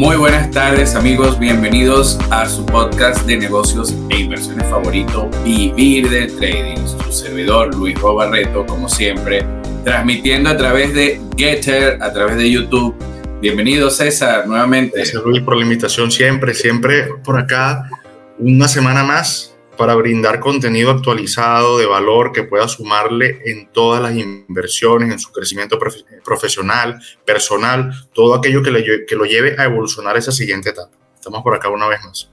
Muy buenas tardes amigos, bienvenidos a su podcast de negocios e inversiones favorito, Vivir del Trading. Su servidor Luis Robarreto, como siempre, transmitiendo a través de Getter, a través de YouTube. Bienvenido César, nuevamente. Gracias Luis por la invitación siempre, siempre por acá, una semana más para brindar contenido actualizado de valor que pueda sumarle en todas las inversiones, en su crecimiento profesional, personal, todo aquello que, le, que lo lleve a evolucionar esa siguiente etapa. Estamos por acá una vez más.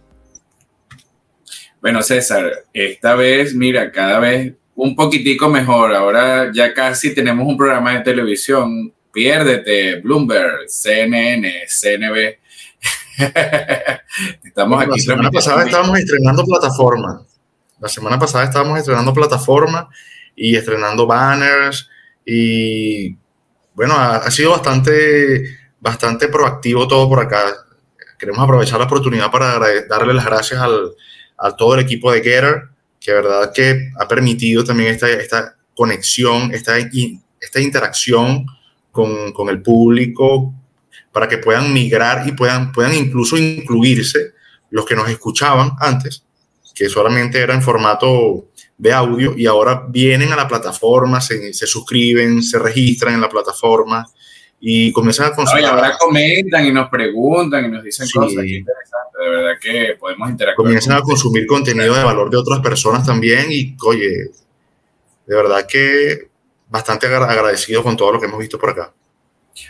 Bueno, César, esta vez, mira, cada vez un poquitico mejor. Ahora ya casi tenemos un programa de televisión. Piérdete, Bloomberg, CNN, CNB. Estamos aquí. La semana pasada estábamos estrenando plataforma. La semana pasada estábamos estrenando plataforma y estrenando banners y bueno, ha, sido bastante, bastante proactivo todo por acá. Queremos aprovechar la oportunidad para darle las gracias al, a todo el equipo de Getter, que verdad que ha permitido también esta, esta conexión, esta, esta interacción con, con, el público, para que puedan migrar y puedan, puedan incluso incluirse los que nos escuchaban antes que solamente era en formato de audio y ahora vienen a la plataforma, se, se suscriben, se registran en la plataforma y comienzan a consumir. y ahora comentan y nos preguntan y nos dicen cosas interesantes, de verdad que podemos interactuar. Comienzan a consumir contenido de valor de otras personas también y, oye, de verdad que bastante agradecido con todo lo que hemos visto por acá.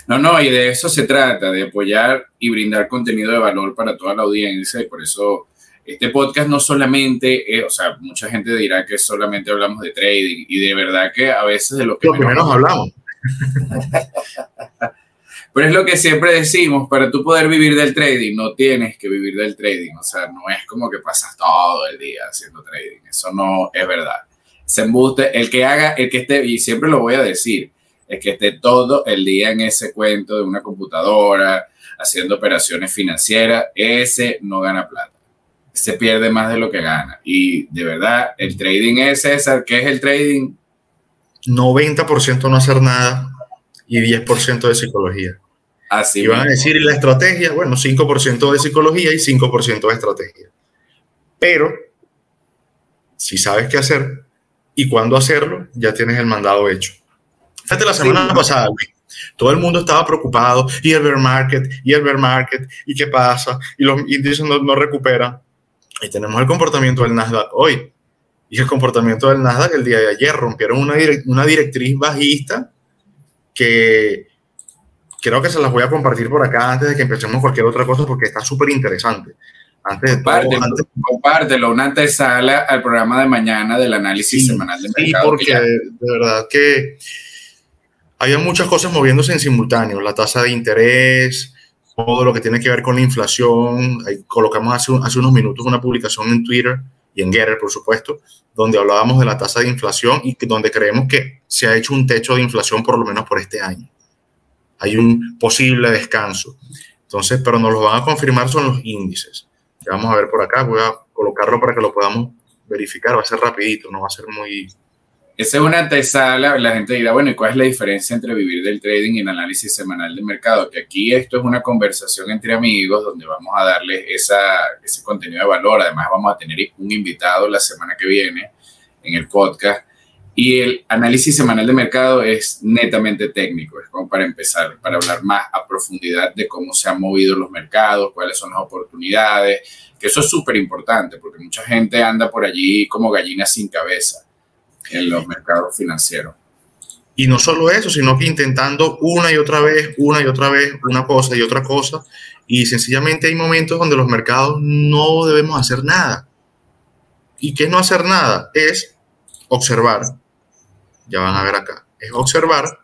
No, no, y de eso se trata, de apoyar y brindar contenido de valor para toda la audiencia y por eso este podcast no solamente, o sea, mucha gente dirá que solamente hablamos de trading y de verdad que a veces de lo que, lo menos, hablamos. Pero es lo que siempre decimos, para tú poder vivir del trading, no tienes que vivir del trading. O sea, no es como que pasas todo el día haciendo trading. Eso no es verdad. Se embuste, el que haga, el que esté, y siempre lo voy a decir, es que esté todo el día en ese cuento de una computadora, haciendo operaciones financieras, ese no gana plata se pierde más de lo que gana. Y de verdad, el trading es, César, ¿qué es el trading? 90% no hacer nada y 10% de psicología. Así y van a decir, ¿y la estrategia? Bueno, 5% de psicología y 5% de estrategia. Pero, si sabes qué hacer y cuándo hacerlo, ya tienes el mandado hecho. Fíjate la semana pasada, todo el mundo estaba preocupado, y el bear market, y el bear market, y qué pasa, y los índices no, no recuperan. Y tenemos el comportamiento del Nasdaq hoy. Y el comportamiento del Nasdaq el día de ayer. Rompieron una, una directriz bajista que creo que se las voy a compartir por acá antes de que empecemos cualquier otra cosa porque está súper interesante. Antes de todo, compártelo, una antesala al programa de mañana del análisis semanal de mercado. Sí, porque de verdad que había muchas cosas moviéndose en simultáneo. La tasa de interés, todo lo que tiene que ver con la inflación. Colocamos hace, hace unos minutos una publicación en Twitter y en Getter, por supuesto, donde hablábamos de la tasa de inflación y donde creemos que se ha hecho un techo de inflación por lo menos por este año. Hay un posible descanso. Entonces, pero nos lo van a confirmar son los índices. Que vamos a ver por acá, voy a colocarlo para que lo podamos verificar, va a ser rapidito, no va a ser muy, esa es una antesala, la gente dirá, bueno, ¿y cuál es la diferencia entre vivir del trading y el análisis semanal de mercado? Que aquí esto es una conversación entre amigos donde vamos a darles esa, ese contenido de valor. Además, vamos a tener un invitado la semana que viene en el podcast. Y el análisis semanal de mercado es netamente técnico, es como para empezar, para hablar más a profundidad de cómo se han movido los mercados, cuáles son las oportunidades, que eso es súper importante porque mucha gente anda por allí como gallina sin cabeza en los mercados financieros. Y no solo eso, sino que intentando una y otra vez, una y otra vez, una cosa y otra cosa. Y sencillamente hay momentos donde los mercados no debemos hacer nada. ¿Y qué es no hacer nada? Es observar. Ya van a ver acá. Es observar.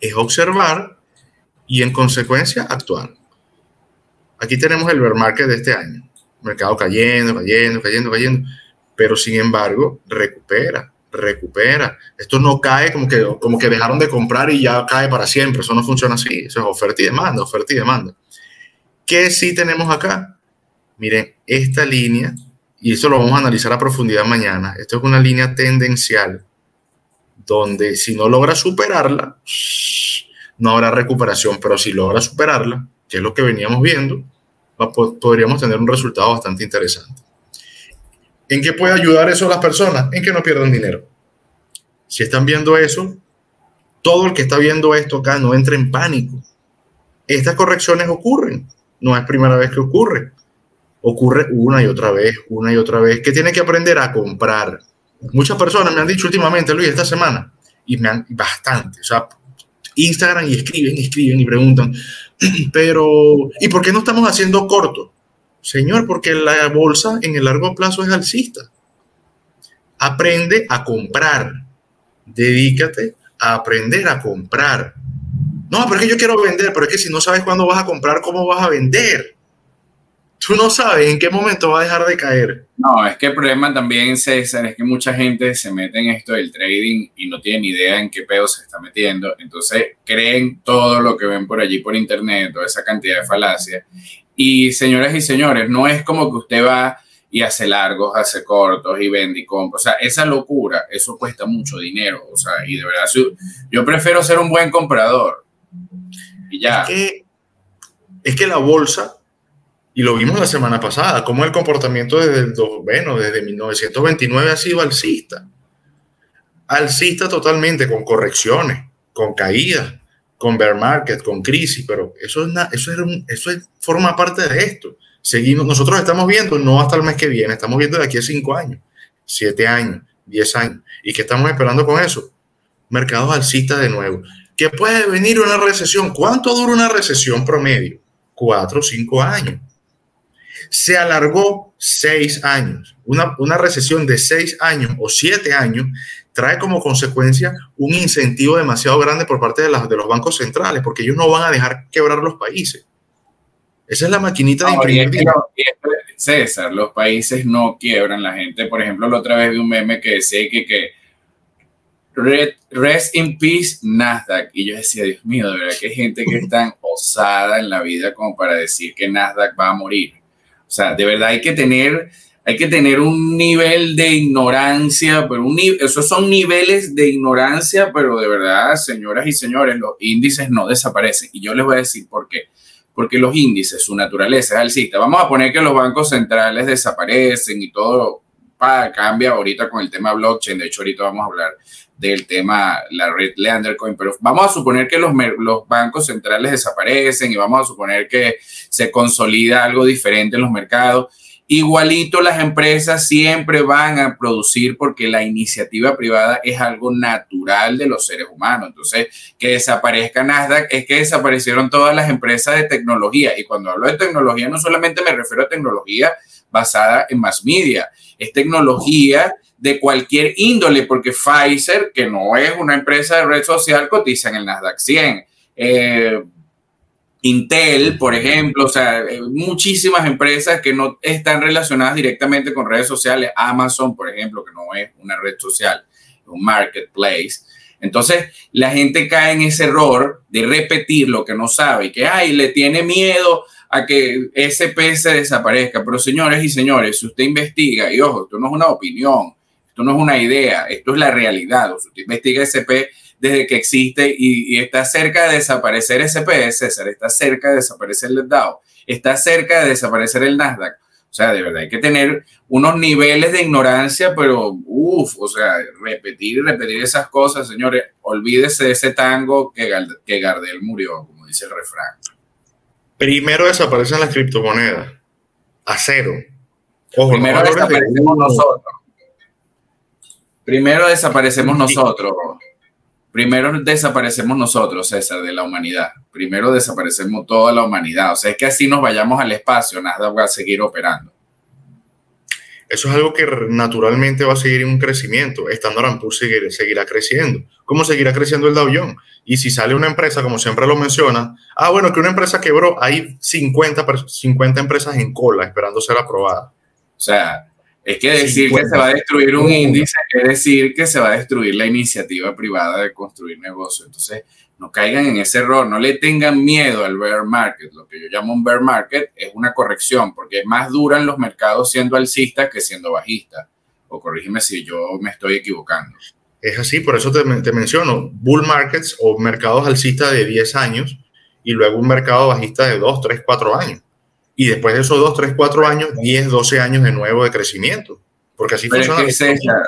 Es observar y en consecuencia actuar. Aquí tenemos el bear market de este año mercado cayendo, cayendo, cayendo, cayendo, pero sin embargo recupera, recupera. Esto no cae como que, como que dejaron de comprar y ya cae para siempre, eso no funciona así, eso es oferta y demanda, oferta y demanda. ¿Qué sí tenemos acá? Miren, esta línea, y eso lo vamos a analizar a profundidad mañana, esto es una línea tendencial donde si no logra superarla, no habrá recuperación, pero si logra superarla, que es lo que veníamos viendo, podríamos tener un resultado bastante interesante. ¿En qué puede ayudar eso a las personas? En que no pierdan dinero. Si están viendo eso, todo el que está viendo esto acá no entre en pánico. Estas correcciones ocurren, no es primera vez que ocurre. Ocurre una y otra vez, una y otra vez, que tiene que aprender a comprar. Muchas personas me han dicho últimamente, Luis, esta semana, y me han bastante, o sea, Instagram y escriben, escriben y preguntan, pero ¿y por qué no estamos haciendo corto? Señor, porque la bolsa en el largo plazo es alcista. Aprende a comprar. Dedícate a aprender a comprar. No, porque yo quiero vender, pero es que si no sabes cuándo vas a comprar, ¿cómo vas a vender? Tú no sabes en qué momento va a dejar de caer. No, es que el problema también, César, es que mucha gente se mete en esto del trading y no tiene ni idea en qué pedo se está metiendo. Entonces creen todo lo que ven por allí por internet, toda esa cantidad de falacias. Y señoras y señores, no es como que usted va y hace largos, hace cortos y vende y compra. O sea, esa locura, eso cuesta mucho dinero. O sea, y de verdad, yo prefiero ser un buen comprador. Y ya. Es que, es que la bolsa, y lo vimos la semana pasada, como el comportamiento desde, el, bueno, desde 1929 ha sido alcista. Alcista totalmente, con correcciones, con caídas, con bear market, con crisis, pero eso, es eso, es forma parte de esto. Seguimos, nosotros estamos viendo no hasta el mes que viene, estamos viendo de aquí a cinco años, siete años, diez años. ¿Y qué estamos esperando con eso? Mercados alcistas de nuevo. ¿Qué puede venir una recesión? ¿Cuánto dura una recesión promedio? Cuatro o cinco años. Se alargó seis años. Una, una recesión de seis años o siete años trae como consecuencia un incentivo demasiado grande por parte de, de los bancos centrales, porque ellos no van a dejar quebrar los países. Esa es la maquinita de imprimir César, los países no quiebran. La gente, por ejemplo, la otra vez vi un meme que decía que, que rest in peace Nasdaq. Y yo decía, Dios mío, de verdad que hay gente que es tan osada en la vida como para decir que Nasdaq va a morir. O sea, de verdad hay que tener hay que tener un nivel de ignorancia, pero un, esos son niveles de ignorancia, pero de verdad, señoras y señores, los índices no desaparecen. Y yo les voy a decir por qué. Porque los índices, su naturaleza es alcista. Vamos a poner que los bancos centrales desaparecen y todo cambia ahorita con el tema blockchain. De hecho, ahorita vamos a hablar del tema, la red Leandercoin, pero vamos a suponer que los, los bancos centrales desaparecen y vamos a suponer que se consolida algo diferente en los mercados Igualito las empresas siempre van a producir porque la iniciativa privada es algo natural de los seres humanos. Entonces, que desaparezca Nasdaq es que desaparecieron todas las empresas de tecnología. Y cuando hablo de tecnología, no solamente me refiero a tecnología basada en mass media, es tecnología de cualquier índole, porque Pfizer, que no es una empresa de red social, cotiza en el Nasdaq 100. Eh, Intel, por ejemplo, o sea, eh, muchísimas empresas que no están relacionadas directamente con redes sociales, Amazon, por ejemplo, que no es una red social, un marketplace. Entonces, la gente cae en ese error de repetir lo que no sabe y que, ay, le tiene miedo a que SP se desaparezca. Pero señores y señores, si usted investiga, y ojo, esto no es una opinión, esto no es una idea, esto es la realidad. O usted investiga SP, desde que existe y, está cerca de desaparecer SPS, César, está cerca de desaparecer el DAO, está cerca de desaparecer el Nasdaq. O sea, de verdad hay que tener unos niveles de ignorancia, pero uff, o sea, repetir y repetir esas cosas, señores, olvídese de ese tango que, que Gardel murió, como dice el refrán. Primero desaparecen las criptomonedas, a cero. Primero desaparecemos nosotros. Primero desaparecemos nosotros. Primero desaparecemos nosotros, César, de la humanidad. Primero desaparecemos toda la humanidad. O sea, es que así nos vayamos al espacio, nada va a seguir operando. Eso es algo que naturalmente va a seguir en un crecimiento. Standard Poor's seguirá creciendo. ¿Cómo seguirá creciendo el Dow Jones? Y si sale una empresa, como siempre lo menciona, ah, bueno, que una empresa quebró, hay 50, 50 empresas en cola esperando ser aprobadas. O sea, es que decir que se va a destruir un índice es decir que se va a destruir la iniciativa privada de construir negocios. Entonces, no caigan en ese error, no le tengan miedo al bear market. Lo que yo llamo un bear market es una corrección, porque es más duran los mercados siendo alcistas que siendo bajistas. O corrígeme si yo me estoy equivocando. Es así, por eso te, te menciono, bull markets o mercados alcistas de 10 años y luego un mercado bajista de 2, 3, 4 años. Y después de esos 2, 3, 4 años, 10, 12 años de nuevo de crecimiento. Porque así Pero funciona. es que es esa,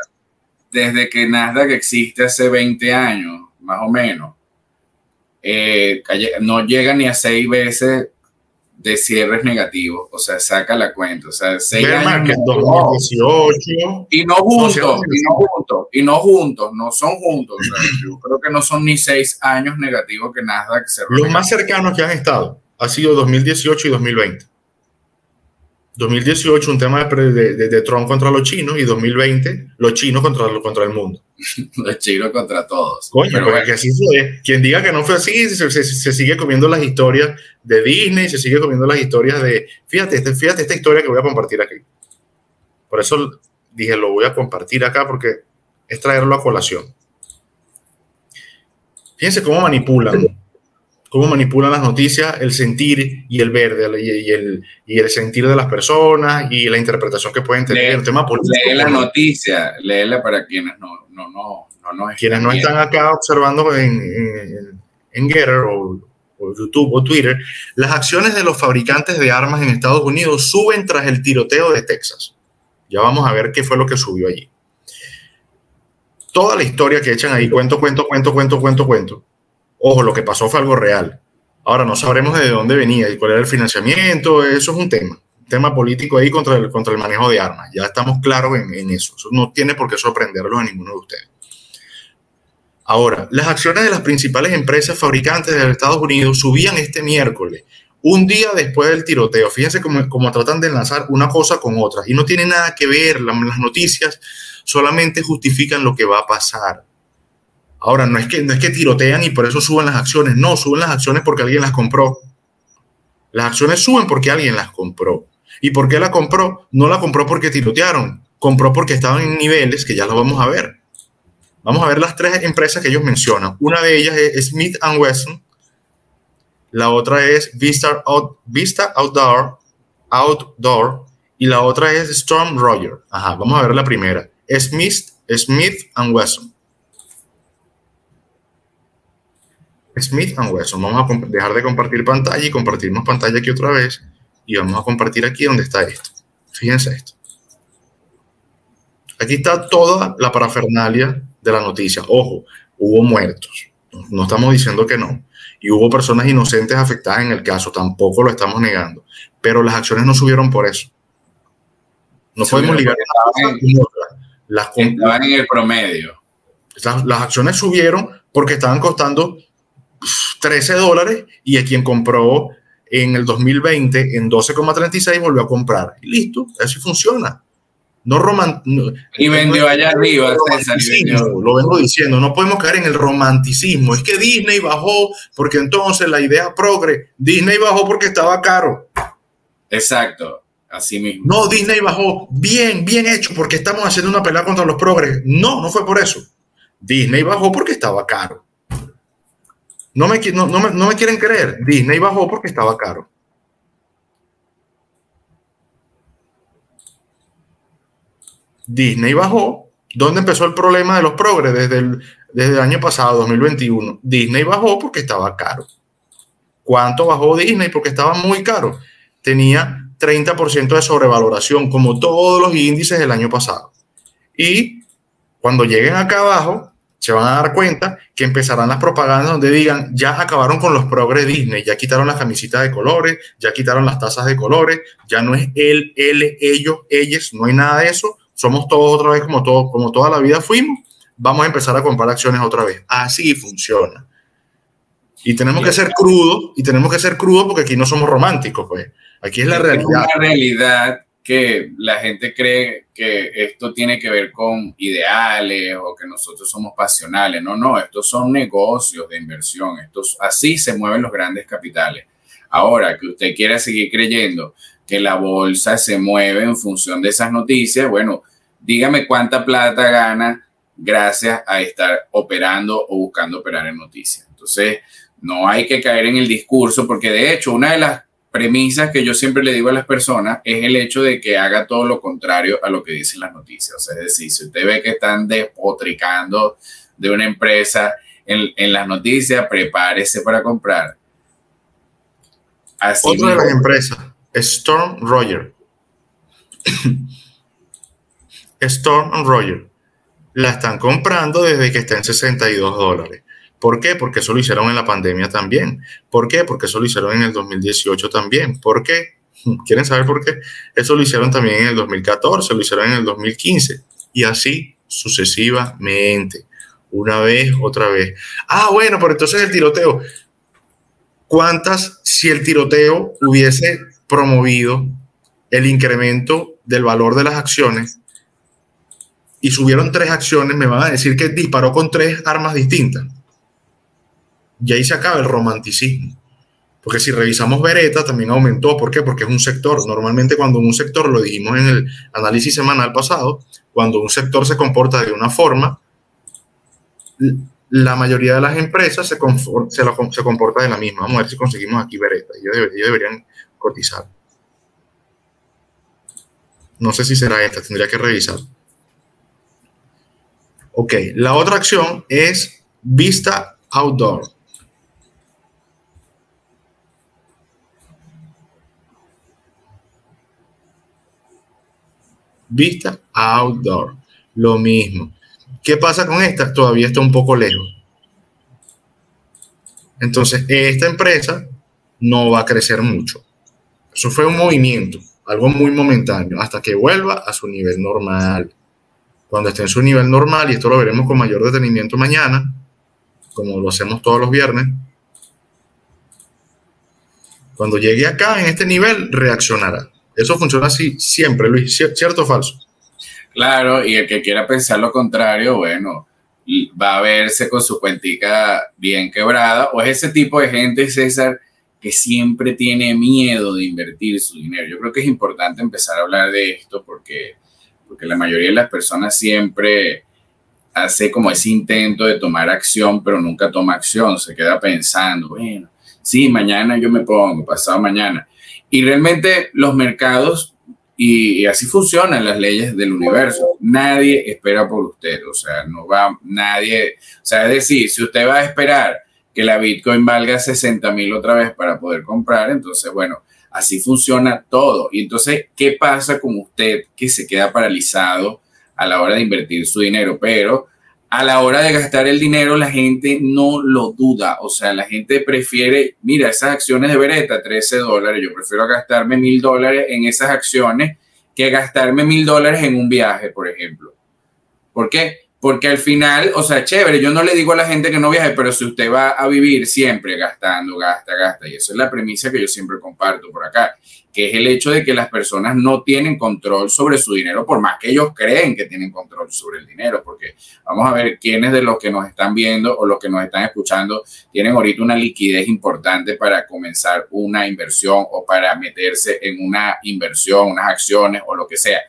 desde que Nasdaq existe hace 20 años, más o menos, eh, no llega ni a 6 veces de cierres negativos, o sea, saca la cuenta, o sea, 6 Bear años. market no, 2018. y no juntos, y no juntos, y no juntos, no son juntos. o sea, yo creo que no son ni 6 años negativos que Nasdaq cerró. Los más cercanos que han estado ha sido 2018 y 2020. 2018 un tema de, de, de Trump contra los chinos y 2020 los chinos contra, contra el mundo. los chinos contra todos. Coño, Pero bueno, así fue. Quien diga que no fue así, se, se, se, sigue comiendo las historias de Disney, se sigue comiendo las historias de. Fíjate, este, fíjate esta historia que voy a compartir aquí. Por eso dije, lo voy a compartir acá porque es traerlo a colación. Fíjense cómo manipulan, cómo manipulan las noticias, el sentir y el ver y el, y el sentir de las personas y la interpretación que pueden tener. lee, el tema político. lee la noticia, léela para quienes no, no, no, no nos quienes no están acá observando en, en, en Getter o, o, YouTube o Twitter, las acciones de los fabricantes de armas en Estados Unidos suben tras el tiroteo de Texas. Ya vamos a ver qué fue lo que subió allí. Toda la historia que echan ahí, cuento, cuento, cuento, cuento, cuento, cuento. Ojo, lo que pasó fue algo real. Ahora no sabremos de dónde venía y cuál era el financiamiento, eso es un tema, un tema político ahí contra el, contra el manejo de armas. Ya estamos claros en, eso. Eso no tiene por qué sorprenderlos a ninguno de ustedes. Ahora, las acciones de las principales empresas fabricantes de Estados Unidos subían este miércoles, un día después del tiroteo. Fíjense cómo, cómo tratan de enlazar una cosa con otra y no tiene nada que ver. Las noticias solamente justifican lo que va a pasar. Ahora, no es, que, no es que tirotean y por eso suben las acciones. No, suben las acciones porque alguien las compró. Las acciones suben porque alguien las compró. ¿Y por qué la compró? No la compró porque tirotearon. Compró porque estaban en niveles que ya lo vamos a ver. Vamos a ver las tres empresas que ellos mencionan. Una de ellas es Smith Wesson. La otra es Vista, Out, Vista Outdoor, Outdoor. Y la otra es Storm Roger. Ajá, vamos a ver la primera. Smith, Smith Wesson. Smith Wesson. Vamos a dejar de compartir pantalla y compartirnos pantalla aquí otra vez. Y vamos a compartir aquí donde está esto. Fíjense esto. Aquí está toda la parafernalia de la noticia. Ojo, hubo muertos. No estamos diciendo que no. Y hubo personas inocentes afectadas en el caso. Tampoco lo estamos negando. Pero las acciones no subieron por eso. No podemos ligar estaban, las estaban en el promedio. Las, las, acciones subieron porque estaban costando 13 dólares y a quien compró en el 2020 en 12,36 volvió a comprar. Y listo, así funciona. No romant no, y vendió allá arriba, César, Lo vengo diciendo, no podemos caer en el romanticismo. Es que Disney bajó porque entonces la idea progre. Disney bajó porque estaba caro. Exacto, así mismo. No, Disney bajó bien, bien hecho porque estamos haciendo una pelea contra los progres. No, no fue por eso. Disney bajó porque estaba caro. No me, no, no, no me quieren creer. Disney bajó porque estaba caro. Disney bajó. ¿Dónde empezó el problema de los progres? Desde el, desde el año pasado, 2021. Disney bajó porque estaba caro. ¿Cuánto bajó Disney? Porque estaba muy caro. Tenía 30% de sobrevaloración, como todos los índices del año pasado. Y cuando lleguen acá abajo, se van a dar cuenta que empezarán las propagandas donde digan, ya acabaron con los progres Disney, ya quitaron las camisitas de colores, ya quitaron las tazas de colores, ya no es él, él, ellos, ellas, no hay nada de eso, somos todos otra vez como, todo, como toda la vida fuimos, vamos a empezar a comprar acciones otra vez. Así funciona. Y tenemos que ser crudos, y tenemos que ser crudos porque aquí no somos románticos, pues. Aquí es la realidad. Es una realidad que la gente cree que esto tiene que ver con ideales o que nosotros somos pasionales. No, no, estos son negocios de inversión. Estos, así se mueven los grandes capitales. Ahora, que usted quiera seguir creyendo que la bolsa se mueve en función de esas noticias, bueno, dígame cuánta plata gana gracias a estar operando o buscando operar en noticias. Entonces, no hay que caer en el discurso porque de hecho una de las premisas que yo siempre le digo a las personas es el hecho de que haga todo lo contrario a lo que dicen las noticias. O sea, es decir, si usted ve que están despotricando de una empresa en, en las noticias, prepárese para comprar. Así Otra de las empresas, Storm Roger. Storm Roger. La están comprando desde que está en 62 dólares. ¿Por qué? Porque eso lo hicieron en la pandemia también. ¿Por qué? Porque eso lo hicieron en el 2018 también. ¿Por qué? ¿Quieren saber por qué? Eso lo hicieron también en el 2014, lo hicieron en el 2015 y así sucesivamente. Una vez, otra vez. Ah, bueno, pero entonces el tiroteo. ¿Cuántas, si el tiroteo hubiese promovido el incremento del valor de las acciones y subieron tres acciones, me van a decir que disparó con tres armas distintas? Y ahí se acaba el romanticismo. Porque si revisamos Beretta, también aumentó. ¿Por qué? Porque es un sector. Normalmente cuando un sector, lo dijimos en el análisis semanal pasado, cuando un sector se comporta de una forma, la mayoría de las empresas se, comporta de la misma. Vamos a ver si conseguimos aquí Beretta. Ellos, deberían cotizar. No sé si será esta, tendría que revisar. Ok, la otra acción es Vista Outdoor. Vista Outdoor. Lo mismo. ¿Qué pasa con esta? Todavía está un poco lejos. Entonces, esta empresa no va a crecer mucho. Eso fue un movimiento, algo muy momentáneo, hasta que vuelva a su nivel normal. Cuando esté en su nivel normal, y esto lo veremos con mayor detenimiento mañana, como lo hacemos todos los viernes, cuando llegue acá en este nivel, reaccionará. Eso funciona así siempre, Luis, ¿cierto o falso? Claro, y el que quiera pensar lo contrario, bueno, va a verse con su cuentica bien quebrada, o es ese tipo de gente, César, que siempre tiene miedo de invertir su dinero. Yo creo que es importante empezar a hablar de esto porque, porque la mayoría de las personas siempre hace como ese intento de tomar acción, pero nunca toma acción, se queda pensando, bueno, sí, mañana yo me pongo, pasado mañana. Y realmente los mercados, y, así funcionan las leyes del universo, nadie espera por usted, o sea, no va nadie, o sea, es decir, si usted va a esperar que la Bitcoin valga 60 mil otra vez para poder comprar, entonces, bueno, así funciona todo. Y entonces, ¿qué pasa con usted que se queda paralizado a la hora de invertir su dinero? Pero a la hora de gastar el dinero la gente no lo duda, o sea, la gente prefiere, mira, esas acciones de Beretta, 13 dólares, yo prefiero gastarme mil dólares en esas acciones que gastarme mil dólares en un viaje, por ejemplo. ¿Por qué? Porque al final, o sea, chévere, yo no le digo a la gente que no viaje, pero si usted va a vivir siempre gastando, gasta, gasta, y eso es la premisa que yo siempre comparto por acá, que es el hecho de que las personas no tienen control sobre su dinero, por más que ellos creen que tienen control sobre el dinero, porque vamos a ver quiénes de los que nos están viendo o los que nos están escuchando tienen ahorita una liquidez importante para comenzar una inversión o para meterse en una inversión, unas acciones o lo que sea.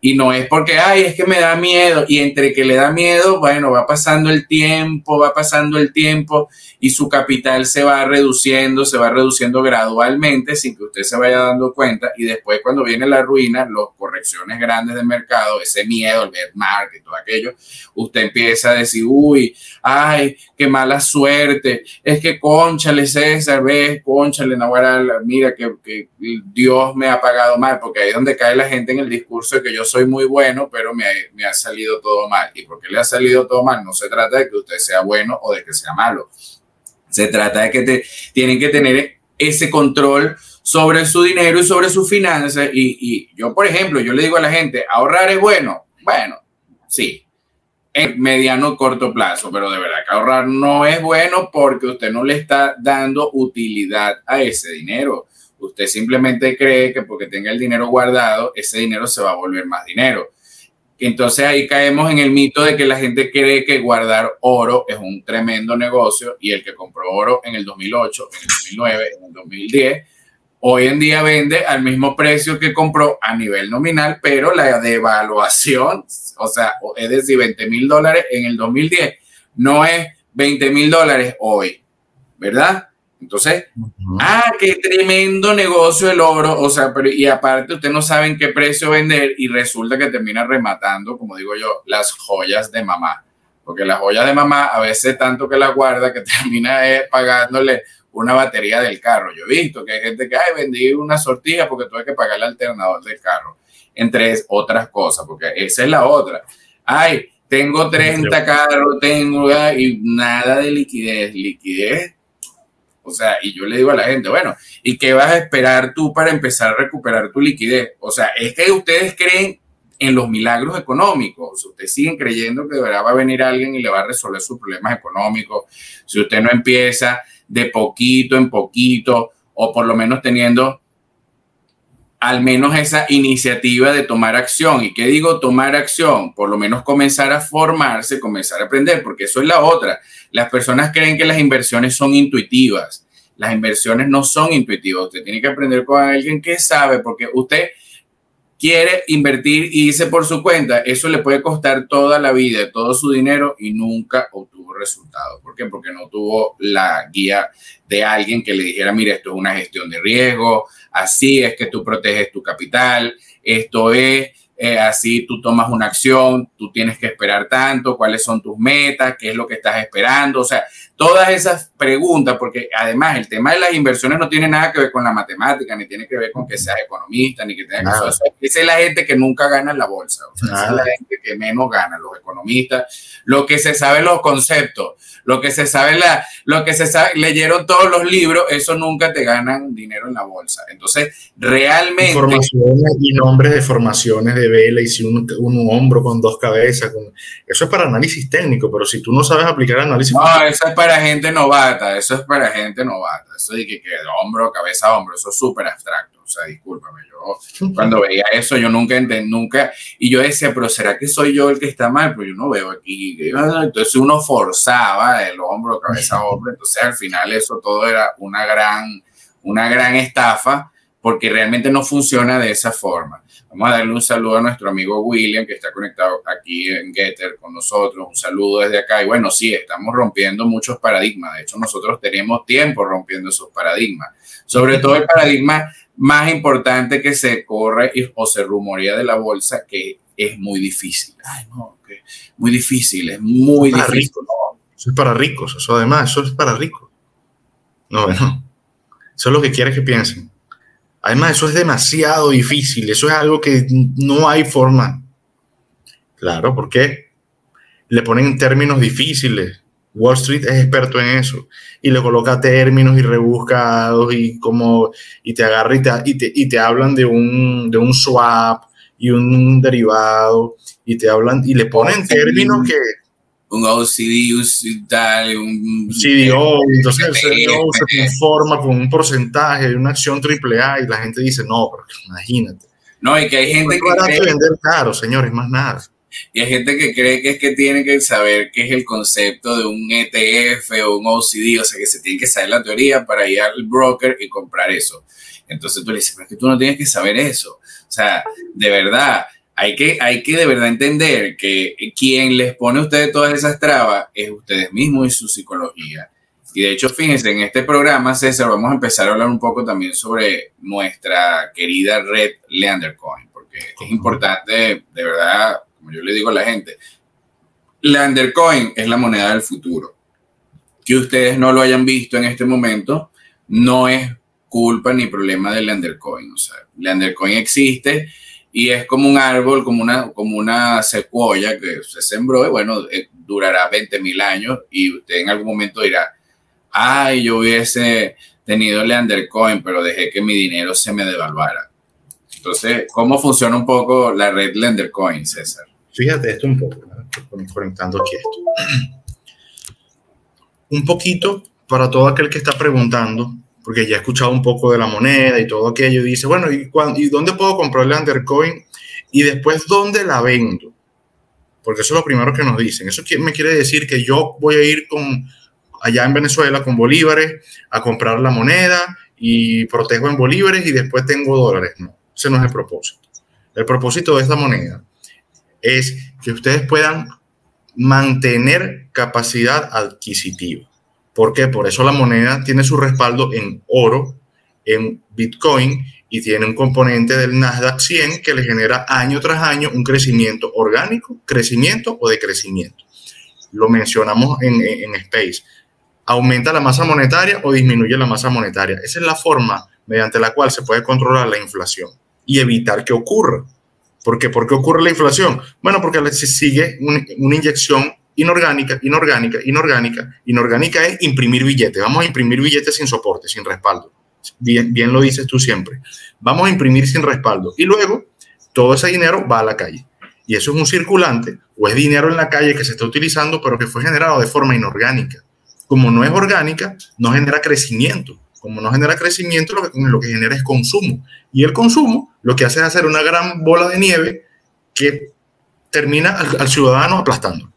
Y no es porque, ay, es que me da miedo. Y entre que le da miedo, bueno, va pasando el tiempo, va pasando el tiempo y su capital se va reduciendo, se va reduciendo gradualmente sin que usted se vaya dando cuenta. Y después cuando viene la ruina, las correcciones grandes del mercado, ese miedo, el bear market, todo aquello, usted empieza a decir, uy, ay, qué mala suerte. Es que conchale, César, ves, conchale, Nahuara, mira que, que Dios me ha pagado mal, porque ahí es donde cae la gente en el discurso de que yo soy muy bueno, pero me, ha salido todo mal. ¿Y por qué le ha salido todo mal? No se trata de que usted sea bueno o de que sea malo. Se trata de que te, tienen que tener ese control sobre su dinero y sobre sus finanzas. Y, y, yo, por ejemplo, yo le digo a la gente, ahorrar es bueno. Bueno, sí, en mediano corto plazo, pero de verdad que ahorrar no es bueno porque usted no le está dando utilidad a ese dinero. Usted simplemente cree que porque tenga el dinero guardado, ese dinero se va a volver más dinero. Entonces ahí caemos en el mito de que la gente cree que guardar oro es un tremendo negocio y el que compró oro en el 2008, en el 2009, en el 2010, hoy en día vende al mismo precio que compró a nivel nominal, pero la devaluación, o sea, es decir, 20 mil dólares en el 2010, no es 20 mil dólares hoy, ¿verdad? Entonces, ah, qué tremendo negocio el oro, o sea, pero y aparte usted no sabe en qué precio vender y resulta que termina rematando, como digo yo, las joyas de mamá. Porque las joyas de mamá a veces tanto que la guarda que termina eh, pagándole una batería del carro. Yo he visto que hay gente que, ay, vendí una sortija porque tuve que pagar el alternador del carro, entre otras cosas, porque esa es la otra. Ay, tengo 30 carros, tengo, y nada de liquidez, liquidez o sea, y yo le digo a la gente, bueno, ¿y qué vas a esperar tú para empezar a recuperar tu liquidez? O sea, es que ustedes creen en los milagros económicos. Ustedes siguen creyendo que de verdad va a venir alguien y le va a resolver sus problemas económicos. Si usted no empieza de poquito en poquito, o por lo menos teniendo al menos esa iniciativa de tomar acción. ¿Y qué digo tomar acción? Por lo menos comenzar a formarse, comenzar a aprender, porque eso es la otra. Las personas creen que las inversiones son intuitivas. Las inversiones no son intuitivas. Usted tiene que aprender con alguien que sabe, porque usted quiere invertir y dice por su cuenta, eso le puede costar toda la vida, todo su dinero y nunca obtuvo resultados. ¿Por qué? Porque no tuvo la guía de alguien que le dijera, mira, esto es una gestión de riesgo, así es que tú proteges tu capital, esto es eh, así tú tomas una acción, tú tienes que esperar tanto, cuáles son tus metas, qué es lo que estás esperando, o sea, todas esas preguntas, porque además el tema de las inversiones no tiene nada que ver con la matemática, ni tiene que ver con que seas economista, ni que tengas que Esa es la gente que nunca gana en la bolsa, o sea, esa es la gente que menos gana, los economistas, lo que se sabe los conceptos, lo que se sabe, la, lo que se sabe, leyeron todos los libros, eso nunca te ganan dinero en la bolsa. Entonces, realmente... Formaciones y nombres de formaciones de vela y si un, un hombro con dos cabezas, eso es para análisis técnico, pero si tú no sabes aplicar análisis... No, eso es para gente novata, eso es para gente novata, eso de que, que hombro, cabeza, hombro, eso es súper abstracto, o sea, discúlpame, yo cuando veía eso yo nunca entendí, nunca, y yo decía, pero ¿será que soy yo el que está mal? Pero yo no veo aquí, entonces uno forzaba el hombro, cabeza, hombro, entonces al final eso todo era una gran, una gran estafa, porque realmente no funciona de esa forma. Vamos a darle un saludo a nuestro amigo William, que está conectado aquí en Getter con nosotros. Un saludo desde acá. Y bueno, sí, estamos rompiendo muchos paradigmas. De hecho, nosotros tenemos tiempo rompiendo esos paradigmas. Sobre todo el paradigma más importante que se corre o se rumorea de la bolsa, que es muy difícil. Ay, no, muy difícil, es muy difícil. Eso es para ricos, eso además, eso es para ricos. No, bueno, eso es lo que quieres que piensen. Además, eso es demasiado difícil, eso es algo que no hay forma. Claro, ¿por qué? Le ponen términos difíciles. Wall Street es experto en eso y le coloca términos y rebuscados y como y te agarra y te, y te, hablan de un, de un swap y un derivado y te hablan y le ponen términos que un OCD, un CDO, entonces el CDO se conforma con un porcentaje de una acción AAA y la gente dice, no, pero imagínate. No, y que hay gente que cree, vender caro, señores, más nada. Y hay gente que cree que es que tiene que saber qué es el concepto de un ETF o un OCD, o sea, que se tiene que saber la teoría para ir al broker y comprar eso. Entonces tú le dices, pero es que tú no tienes que saber eso. O sea, de verdad, hay que, hay que de verdad entender que quien les pone a ustedes todas esas trabas es ustedes mismos y su psicología. Y de hecho, fíjense, en este programa, César, vamos a empezar a hablar un poco también sobre nuestra querida red Leandercoin, porque es importante, de verdad, como yo le digo a la gente, Leandercoin es la moneda del futuro. Que ustedes no lo hayan visto en este momento no es culpa ni problema de Leandercoin. O sea, Leandercoin existe y es como un árbol, como una, como una secuoya que se sembró y bueno, eh, durará 20 mil años y usted en algún momento dirá, ay, yo hubiese tenido Leandercoin, pero dejé que mi dinero se me devaluara. Entonces, ¿cómo funciona un poco la red Lendercoin, César? Fíjate esto un poco, aquí esto. Un poquito para todo aquel que está preguntando, porque ya he escuchado un poco de la moneda y todo aquello, y dice, bueno, ¿y, ¿y dónde puedo comprar el Undercoin? Y después, ¿dónde la vendo? Porque eso es lo primero que nos dicen. Eso me quiere decir que yo voy a ir con, allá en Venezuela con bolívares a comprar la moneda y protejo en bolívares y después tengo dólares. No, ese no es el propósito. El propósito de esta moneda es que ustedes puedan mantener capacidad adquisitiva. ¿Por qué? Por eso la moneda tiene su respaldo en oro, en Bitcoin y tiene un componente del Nasdaq 100 que le genera año tras año un crecimiento orgánico, crecimiento o decrecimiento. Lo mencionamos en, Space. ¿Aumenta la masa monetaria o disminuye la masa monetaria? Esa es la forma mediante la cual se puede controlar la inflación y evitar que ocurra. ¿Por qué? ¿Por qué ocurre la inflación? Bueno, porque se sigue una inyección inorgánica, inorgánica, inorgánica. Inorgánica es imprimir billetes. Vamos a imprimir billetes sin soporte, sin respaldo bien, bien lo dices tú siempre, vamos a imprimir sin respaldo y luego todo ese dinero va a la calle. Y eso es un circulante o es dinero en la calle que se está utilizando, pero que fue generado de forma inorgánica. Como no es orgánica, no genera crecimiento. Como no genera crecimiento, lo que, lo que genera es consumo. Y el consumo lo que hace es hacer una gran bola de nieve que termina al, al ciudadano aplastando.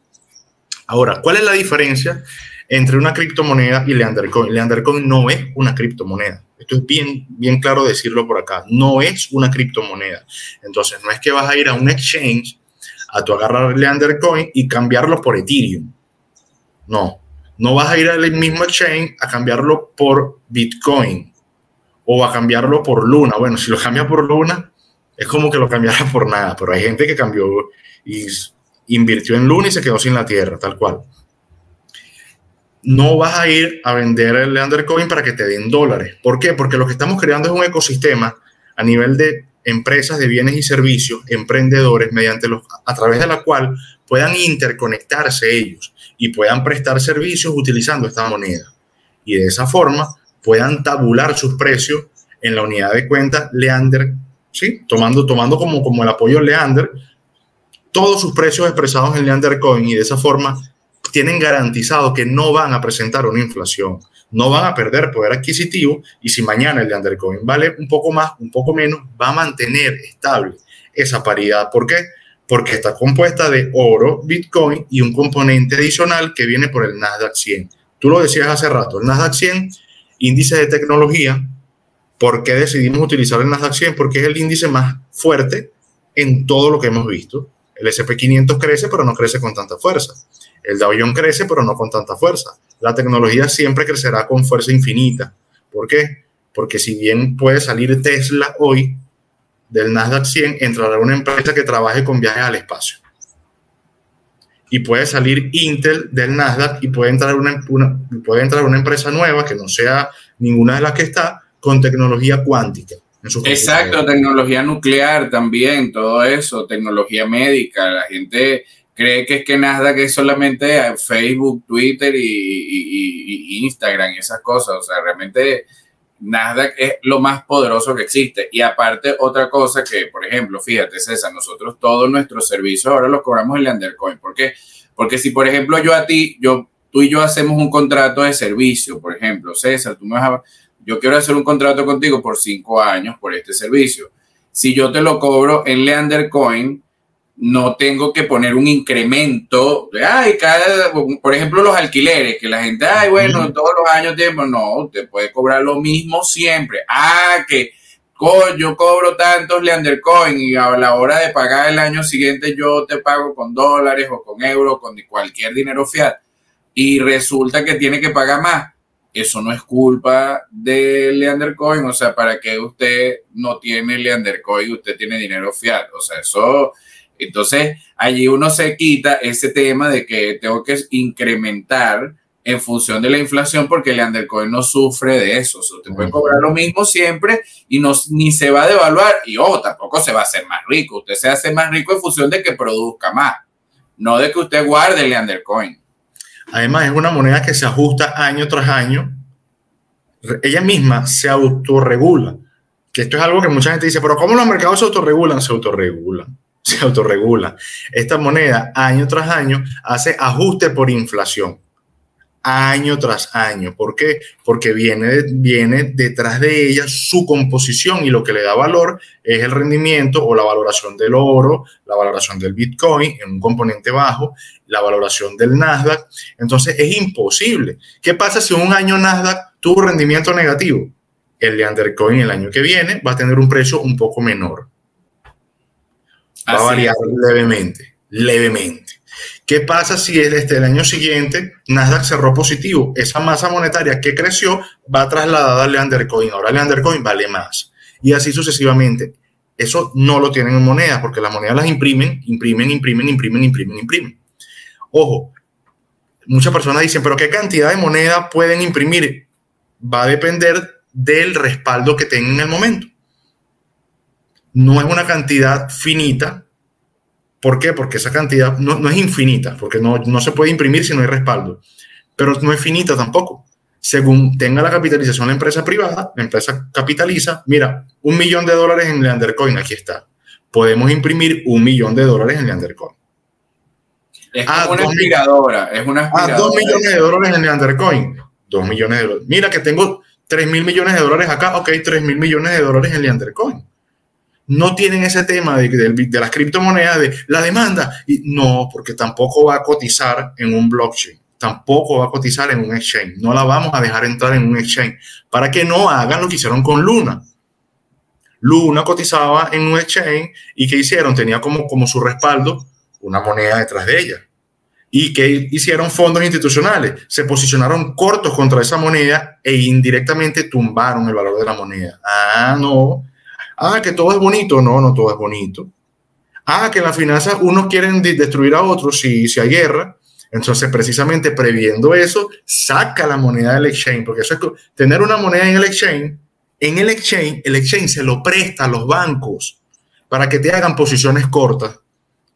Ahora, ¿cuál es la diferencia entre una criptomoneda y Leandercoin? Leandercoin no es una criptomoneda. Esto es bien, bien claro decirlo por acá. No es una criptomoneda. Entonces, no es que vas a ir a un exchange a tu agarrar Leander Coin y cambiarlo por Ethereum. No. No vas a ir al mismo exchange a cambiarlo por Bitcoin o a cambiarlo por Luna. Bueno, si lo cambia por Luna, es como que lo cambiara por nada, pero hay gente que cambió y invirtió en Luna y se quedó sin la Tierra, tal cual no vas a ir a vender el Leander Coin para que te den dólares. ¿Por qué? Porque lo que estamos creando es un ecosistema a nivel de empresas de bienes y servicios, emprendedores, mediante los, a través de la cual puedan interconectarse ellos y puedan prestar servicios utilizando esta moneda. Y de esa forma puedan tabular sus precios en la unidad de cuenta Leander, ¿sí? tomando, tomando como, como el apoyo Leander todos sus precios expresados en Leander Coin y de esa forma tienen garantizado que no van a presentar una inflación, no van a perder poder adquisitivo y si mañana el de Undercoin vale un poco más, un poco menos, va a mantener estable esa paridad. ¿Por qué? Porque está compuesta de oro, Bitcoin y un componente adicional que viene por el Nasdaq 100. Tú lo decías hace rato, el Nasdaq 100, índice de tecnología. ¿Por qué decidimos utilizar el Nasdaq 100? Porque es el índice más fuerte en todo lo que hemos visto. El SP500 crece, pero no crece con tanta fuerza. El Dow Jones crece, pero no con tanta fuerza. La tecnología siempre crecerá con fuerza infinita. ¿Por qué? Porque si bien puede salir Tesla hoy del Nasdaq 100, entrará una empresa que trabaje con viajes al espacio. Y puede salir Intel del Nasdaq y puede entrar una, puede entrar una empresa nueva que no sea ninguna de las que está con tecnología cuántica. Exacto, tecnología nuclear también, todo eso, tecnología médica. La gente cree que es que Nasdaq es solamente Facebook, Twitter y, Instagram y esas cosas. O sea, realmente Nasdaq es lo más poderoso que existe. Y aparte, otra cosa que, por ejemplo, fíjate, César, nosotros todos nuestros servicios ahora los cobramos en Undercoin. ¿Por qué? Porque si, por ejemplo, yo a ti, yo, tú y yo hacemos un contrato de servicio, por ejemplo, César, tú me vas a, yo quiero hacer un contrato contigo por cinco años por este servicio. Si yo te lo cobro en Leander Coin, no tengo que poner un incremento. Ay, cada, por ejemplo, los alquileres, que la gente, ay, bueno, todos los años tiempo, no, te puede cobrar lo mismo siempre. Ah, que yo cobro tantos Leander Coin y a la hora de pagar el año siguiente yo te pago con dólares o con euros, con cualquier dinero fiat. Y resulta que tiene que pagar más. Eso no es culpa de Leander Coin. O sea, ¿para que usted no tiene Leander Coin? Usted tiene dinero fiat. O sea, eso entonces, allí uno se quita ese tema de que tengo que incrementar en función de la inflación porque el Undercoin no sufre de eso. O sea, usted puede cobrar lo mismo siempre y no, ni se va a devaluar y ojo, tampoco se va a hacer más rico. Usted se hace más rico en función de que produzca más, no de que usted guarde el Undercoin. Además, es una moneda que se ajusta año tras año. Ella misma se autorregula. Que esto es algo que mucha gente dice, pero ¿cómo los mercados se autorregulan? Se autorregulan se autorregula. Esta moneda año tras año hace ajuste por inflación. Año tras año. ¿Por qué? Porque viene, viene detrás de ella su composición y lo que le da valor es el rendimiento o la valoración del oro, la valoración del Bitcoin en un componente bajo, la valoración del Nasdaq. Entonces es imposible. ¿Qué pasa si un año Nasdaq tuvo rendimiento negativo? El de Coin el año que viene va a tener un precio un poco menor va a variar levemente, levemente. ¿Qué pasa si este, el año siguiente Nasdaq cerró positivo? Esa masa monetaria que creció va trasladada al Leandercoin. Ahora el Leandercoin vale más. Y así sucesivamente. Eso no lo tienen en moneda porque las monedas las imprimen, imprimen, imprimen, imprimen, imprimen, imprimen. Ojo, muchas personas dicen, pero ¿qué cantidad de moneda pueden imprimir? Va a depender del respaldo que tengan en el momento. No es una cantidad finita, ¿Por qué? Porque esa cantidad no, es infinita, porque no, no, se puede imprimir si no hay respaldo, pero no es finita tampoco. Según tenga la capitalización la empresa privada, la empresa capitaliza, mira, un millón de dólares en Leandercoin, aquí está. Podemos imprimir un millón de dólares en Leandercoin. Es ah, una aspiradora, es una aspiradora. Ah, dos millones de dólares en Leandercoin. Dos millones de dólares. Mira que tengo tres mil millones de dólares acá, ok, tres mil millones de dólares en Leandercoin no tienen ese tema de, de, las criptomonedas, de la demanda. Y no, porque tampoco va a cotizar en un blockchain, tampoco va a cotizar en un exchange. No la vamos a dejar entrar en un exchange para que no hagan lo que hicieron con Luna. Luna cotizaba en un exchange y ¿qué hicieron? Tenía como, como su respaldo una moneda detrás de ella. ¿Y que hicieron fondos institucionales? Se posicionaron cortos contra esa moneda e indirectamente tumbaron el valor de la moneda. Ah, no, Ah, que todo es bonito. No, no todo es bonito. Ah, que en las finanzas unos quieren destruir a otros si, si hay guerra. Entonces, precisamente previendo eso, saca la moneda del exchange, porque eso es tener una moneda en el exchange. En el exchange, el exchange se lo presta a los bancos para que te hagan posiciones cortas.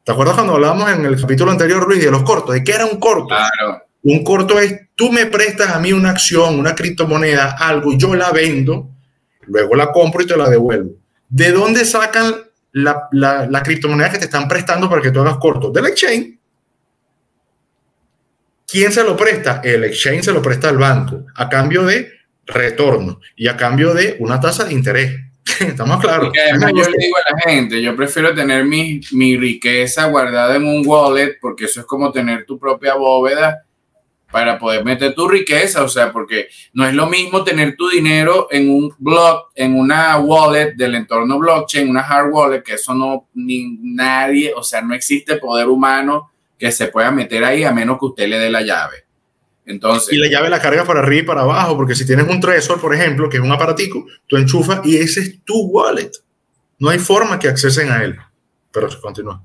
¿Te acuerdas cuando hablábamos en el capítulo anterior, Luis, de los cortos? ¿De qué era un corto? Claro. Un corto es, tú me prestas a mí una acción, una criptomoneda, algo, yo la vendo, luego la compro y te la devuelvo. ¿De dónde sacan la, la, criptomoneda que te están prestando para que tú hagas corto? Del exchange. ¿Quién se lo presta? El exchange se lo presta al banco a cambio de retorno y a cambio de una tasa de interés. Estamos claros. además yo le digo a la gente, yo prefiero tener mi, mi riqueza guardada en un wallet porque eso es como tener tu propia bóveda para poder meter tu riqueza, o sea, porque no es lo mismo tener tu dinero en un blog, en una wallet del entorno blockchain, una hard wallet, que eso no, ni nadie, o sea, no existe poder humano que se pueda meter ahí a menos que usted le dé la llave. Entonces, y la llave la carga para arriba y para abajo, porque si tienes un Trezor, por ejemplo, que es un aparatico, tú enchufas y ese es tu wallet. No hay forma que accesen a él. Pero continúa.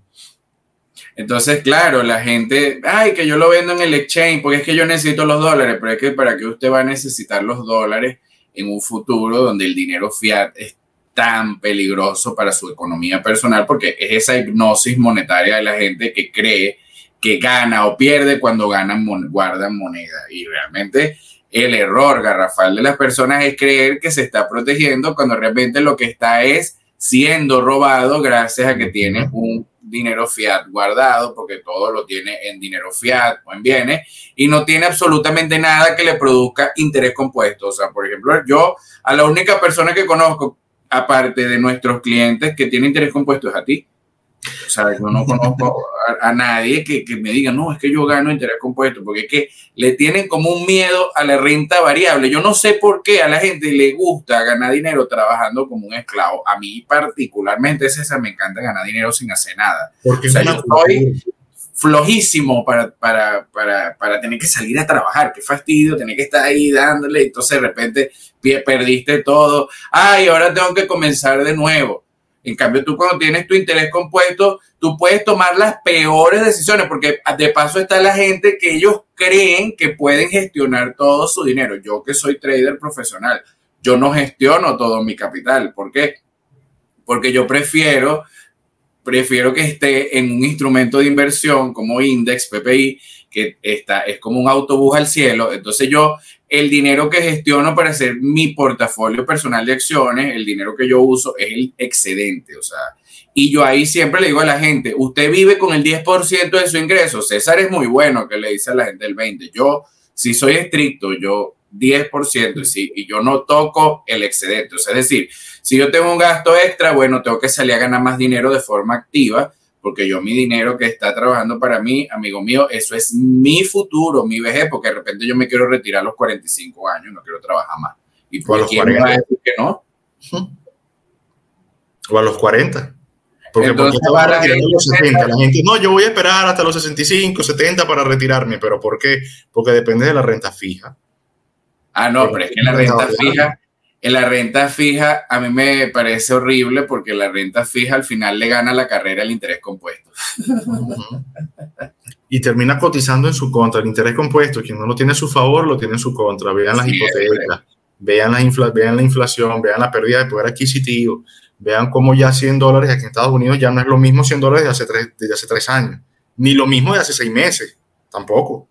Entonces, claro, la gente, ay, que yo lo vendo en el exchange, porque es que yo necesito los dólares, pero es que para qué usted va a necesitar los dólares en un futuro donde el dinero fiat es tan peligroso para su economía personal, porque es esa hipnosis monetaria de la gente que cree que gana o pierde cuando ganan, guardan moneda. Y realmente el error garrafal de las personas es creer que se está protegiendo cuando realmente lo que está es siendo robado gracias a que tiene un dinero fiat guardado, porque todo lo tiene en dinero fiat o en bienes, y no tiene absolutamente nada que le produzca interés compuesto. O sea, por ejemplo, yo a la única persona que conozco, aparte de nuestros clientes, que tiene interés compuesto es a ti. O sea, yo no conozco a, nadie que, que, me diga, no, es que yo gano interés compuesto, porque es que le tienen como un miedo a la renta variable. Yo no sé por qué a la gente le gusta ganar dinero trabajando como un esclavo. A mí particularmente, César, me encanta ganar dinero sin hacer nada. Porque o sea, yo estoy flojísimo para, para, para, para tener que salir a trabajar. Qué fastidio tener que estar ahí dándole. Entonces de repente perdiste todo. Ay, ahora tengo que comenzar de nuevo en cambio, tú cuando tienes tu interés compuesto, tú puedes tomar las peores decisiones, porque de paso está la gente que ellos creen que pueden gestionar todo su dinero. Yo que soy trader profesional, yo no gestiono todo mi capital. ¿Por qué? Porque yo prefiero, prefiero que esté en un instrumento de inversión como Index, PPI, que está, es como un autobús al cielo. Entonces yo el dinero que gestiono para hacer mi portafolio personal de acciones, el dinero que yo uso es el excedente, o sea, y yo ahí siempre le digo a la gente, usted vive con el 10% de su ingreso, César es muy bueno que le dice a la gente el 20%, yo si soy estricto, yo 10% y, si, y yo no toco el excedente, o sea, es decir, si yo tengo un gasto extra, bueno, tengo que salir a ganar más dinero de forma activa, porque yo mi dinero que está trabajando para mí, amigo mío, eso es mi futuro, mi vejez, porque de repente yo me quiero retirar a los 45 años, no quiero trabajar más. ¿Y por a los 40. que no? O a los 40. Porque, Entonces, porque la, gente, los 70. la gente, no, yo voy a esperar hasta los 65, 70 para retirarme, pero ¿por qué? Porque depende de la renta fija. Ah, no, pero, es que la renta fija, en la renta fija a mí me parece horrible porque la renta fija al final le gana la carrera el interés compuesto. y termina cotizando en su contra. El interés compuesto, quien no lo tiene a su favor, lo tiene en su contra. Vean las hipotecas, vean la, vean la inflación, vean la pérdida de poder adquisitivo, vean cómo ya 100 dólares aquí en Estados Unidos ya no es lo mismo 100 dólares de hace tres, de hace tres años, ni lo mismo de hace seis meses, tampoco.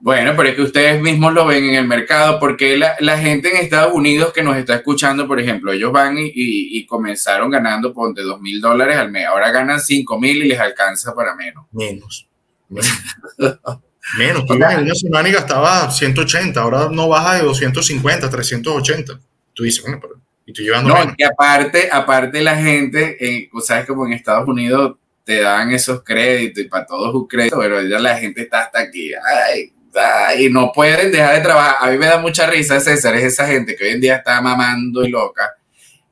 Bueno, pero es que ustedes mismos lo ven en el mercado, porque la, gente en Estados Unidos que nos está escuchando, por ejemplo, ellos van y, comenzaron ganando, ponte, dos mil dólares al mes, ahora ganan cinco mil y les alcanza para menos. Menos. Menos. Tú en una semana y gastaba 180, ahora no baja de 250, 380. Tú dices, bueno, pero y tú llevando. No, que aparte, aparte la gente, eh, sabes como en Estados Unidos te dan esos créditos y para todos sus créditos, pero ya la gente está hasta aquí. Ay, y no pueden dejar de trabajar. A mí me da mucha risa, César, es esa gente que hoy en día está mamando y loca.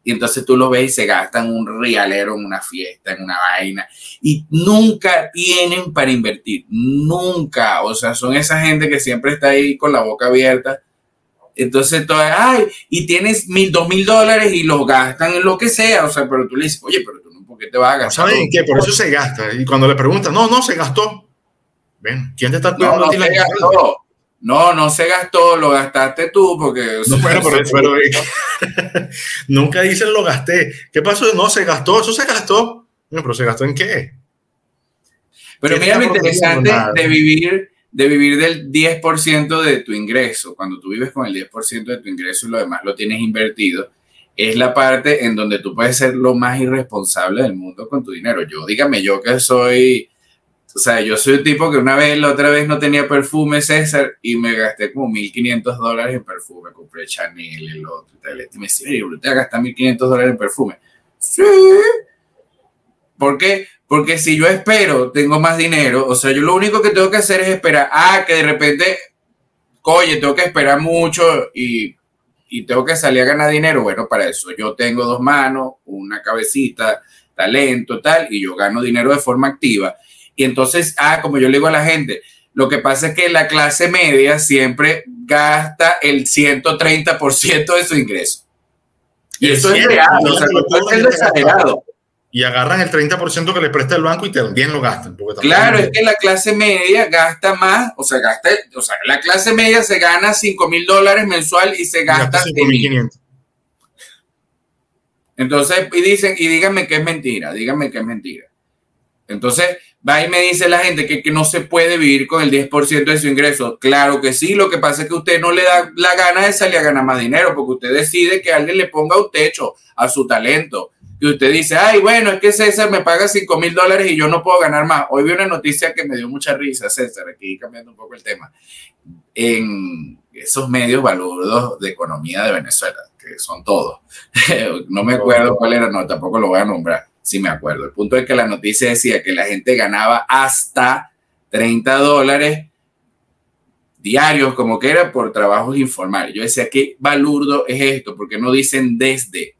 Y entonces tú lo ves y se gastan un rialero en una fiesta, en una vaina. Y nunca tienen para invertir. Nunca. O sea, son esa gente que siempre está ahí con la boca abierta. Entonces, todo, ay, y tienes mil, dos mil dólares y los gastan en lo que sea. O sea, pero tú le dices, oye, pero tú no, ¿por qué te vas a gastar? ¿Saben qué? Por eso se gasta. Y cuando le preguntan, no, no, se gastó. ¿Quién te está cuidando no, no se gastó. No, no se gastó, lo gastaste tú porque... No, pero, pero, nunca dicen lo gasté. ¿Qué pasó? No, se gastó, eso se gastó. pero ¿se gastó en qué? Pero mira lo interesante de vivir, de vivir del 10% de tu ingreso. Cuando tú vives con el 10% de tu ingreso y lo demás lo tienes invertido, es la parte en donde tú puedes ser lo más irresponsable del mundo con tu dinero. Yo, dígame, yo que soy o sea, yo soy un tipo que una vez, la otra vez no tenía perfume, César, y me gasté como 1.500 dólares en perfume. Compré Chanel el otro. Y me decía, te vas a 1.500 dólares en perfume. Sí. ¿Por qué? Porque si yo espero, tengo más dinero. O sea, yo lo único que tengo que hacer es esperar. Ah, que de repente, oye, tengo que esperar mucho y, y tengo que salir a ganar dinero. Bueno, para eso yo tengo dos manos, una cabecita, talento, tal, y yo gano dinero de forma activa y entonces, ah, como yo le digo a la gente, lo que pasa es que la clase media siempre gasta el 130% de su ingreso. Y eso es real, o sea, no es exagerado. Y agarran el 30% que le presta el banco y también lo gastan. Claro, es que la clase media gasta más, o sea, gasta, o sea, la clase media se gana 5 mil dólares mensual y se gasta 5.500. Entonces, y dicen, y díganme que es mentira, díganme que es mentira. Entonces, va y me dice la gente que, no se puede vivir con el 10% de su ingreso. Claro que sí, lo que pasa es que usted no le da la gana de salir a ganar más dinero, porque usted decide que alguien le ponga un techo a su talento. Y usted dice, ay, bueno, es que César me paga 5 mil dólares y yo no puedo ganar más. Hoy vi una noticia que me dio mucha risa, César, aquí cambiando un poco el tema. En esos medios balurdos de economía de Venezuela, que son todos. no me acuerdo cuál era, no, tampoco lo voy a nombrar sí me acuerdo. El punto es que la noticia decía que la gente ganaba hasta 30 dólares diarios, como que era, por trabajos informales. Yo decía, ¿qué balurdo es esto? Porque no dicen desde.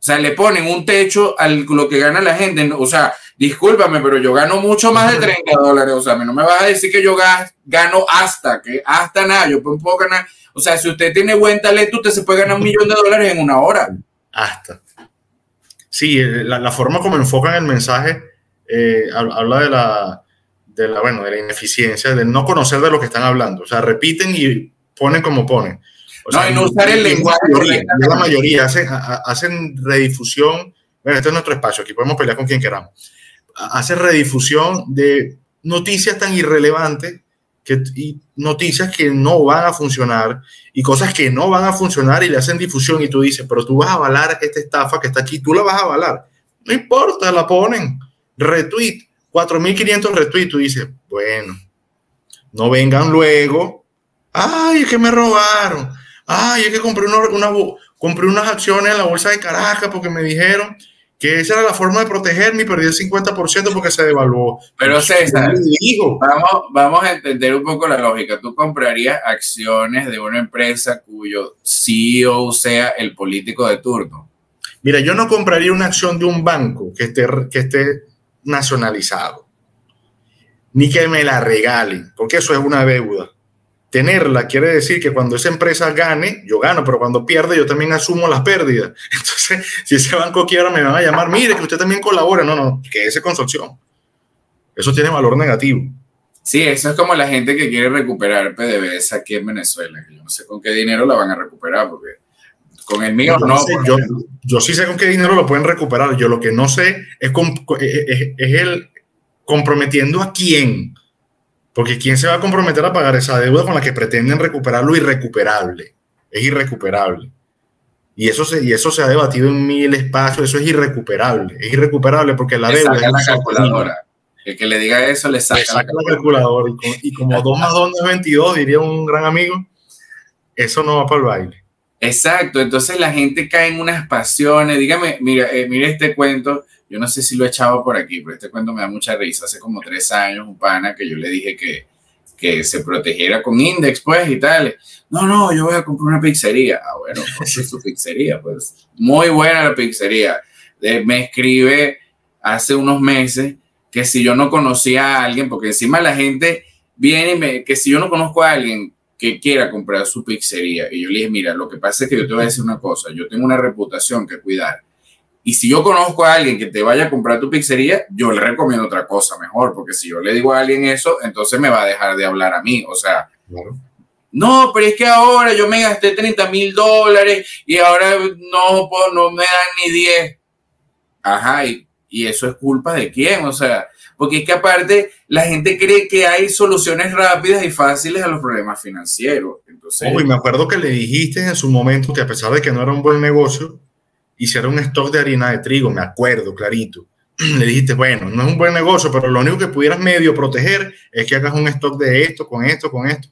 O sea, le ponen un techo a lo que gana la gente. O sea, discúlpame, pero yo gano mucho más de 30 dólares. O sea, no me vas a decir que yo gano hasta, que hasta nada. Yo puedo ganar. O sea, si usted tiene buen talento, usted se puede ganar un millón de dólares en una hora. Hasta sí, eh, la, forma como enfocan el mensaje eh, habla de la, de la, bueno, de la ineficiencia, de no conocer de lo que están hablando. O sea, repiten y ponen como ponen. O no, y no usar el lenguaje. La mayoría, hacen, hacen redifusión. Bueno, este es nuestro espacio, aquí podemos pelear con quien queramos. Hacen redifusión de noticias tan irrelevantes y noticias que no van a funcionar y cosas que no van a funcionar y le hacen difusión y tú dices, pero tú vas a avalar esta estafa que está aquí, tú la vas a avalar. No importa, la ponen. Retweet, 4.500 retweets, tú dices, bueno, no vengan luego. Ay, es que me robaron. Ay, es que compré, una, compré unas acciones en la bolsa de Caracas porque me dijeron que esa era la forma de protegerme y perdí el 50% porque se devaluó. Pero César, vamos, vamos a entender un poco la lógica. ¿Tú comprarías acciones de una empresa cuyo CEO sea el político de turno? Mira, yo no compraría una acción de un banco que esté, que esté nacionalizado, ni que me la regalen, porque eso es una deuda. Tenerla quiere decir que cuando esa empresa gane, yo gano, pero cuando pierde, yo también asumo las pérdidas. Entonces, si ese banco quiera, me van a llamar, mire que usted también colabora. No, no, que ese con su opción. Eso tiene valor negativo. Sí, eso es como la gente que quiere recuperar PDVSA aquí en Venezuela. Yo no sé con qué dinero la van a recuperar, porque con el mío no. yo, sí sé con qué dinero lo pueden recuperar. Yo lo que no sé es, es, es, el comprometiendo a quién. Porque quién se va a comprometer a pagar esa deuda con la que pretenden recuperar lo irrecuperable. Es irrecuperable. Y eso, se, y eso se ha debatido en mil espacios. Eso es irrecuperable. Es irrecuperable porque la deuda. Es la calculadora. El que le diga eso le saca, la calculadora. Y, como 2 más 2 es 22, diría un gran amigo, eso no va para el baile. Exacto, entonces la gente cae en unas pasiones. Dígame, mira, eh, mira este cuento, yo no sé si lo he echado por aquí, pero este cuento me da mucha risa. Hace como tres años, un pana que yo le dije que, que se protegiera con Index, pues, y tal. No, no, yo voy a comprar una pizzería. Ah, bueno, pues es su pizzería, pues. Muy buena la pizzería. me escribe hace unos meses que si yo no conocía a alguien, porque encima la gente viene y me, que si yo no conozco a alguien que quiera comprar su pizzería. Y yo le dije, mira, lo que pasa es que yo te voy a decir una cosa, yo tengo una reputación que cuidar. Y si yo conozco a alguien que te vaya a comprar tu pizzería, yo le recomiendo otra cosa mejor, porque si yo le digo a alguien eso, entonces me va a dejar de hablar a mí. O sea, no, pero es que ahora yo me gasté 30 mil dólares y ahora no, no me dan ni 10. Ajá, y, y eso es culpa de quién, o sea, porque es que aparte la gente cree que hay soluciones rápidas y fáciles a los problemas financieros. Entonces, me acuerdo que le dijiste en su momento que a pesar de que no era un buen negocio, hiciera un stock de harina de trigo, me acuerdo clarito. Le dijiste, bueno, no es un buen negocio, pero lo único que pudieras medio proteger es que hagas un stock de esto, con esto, con esto.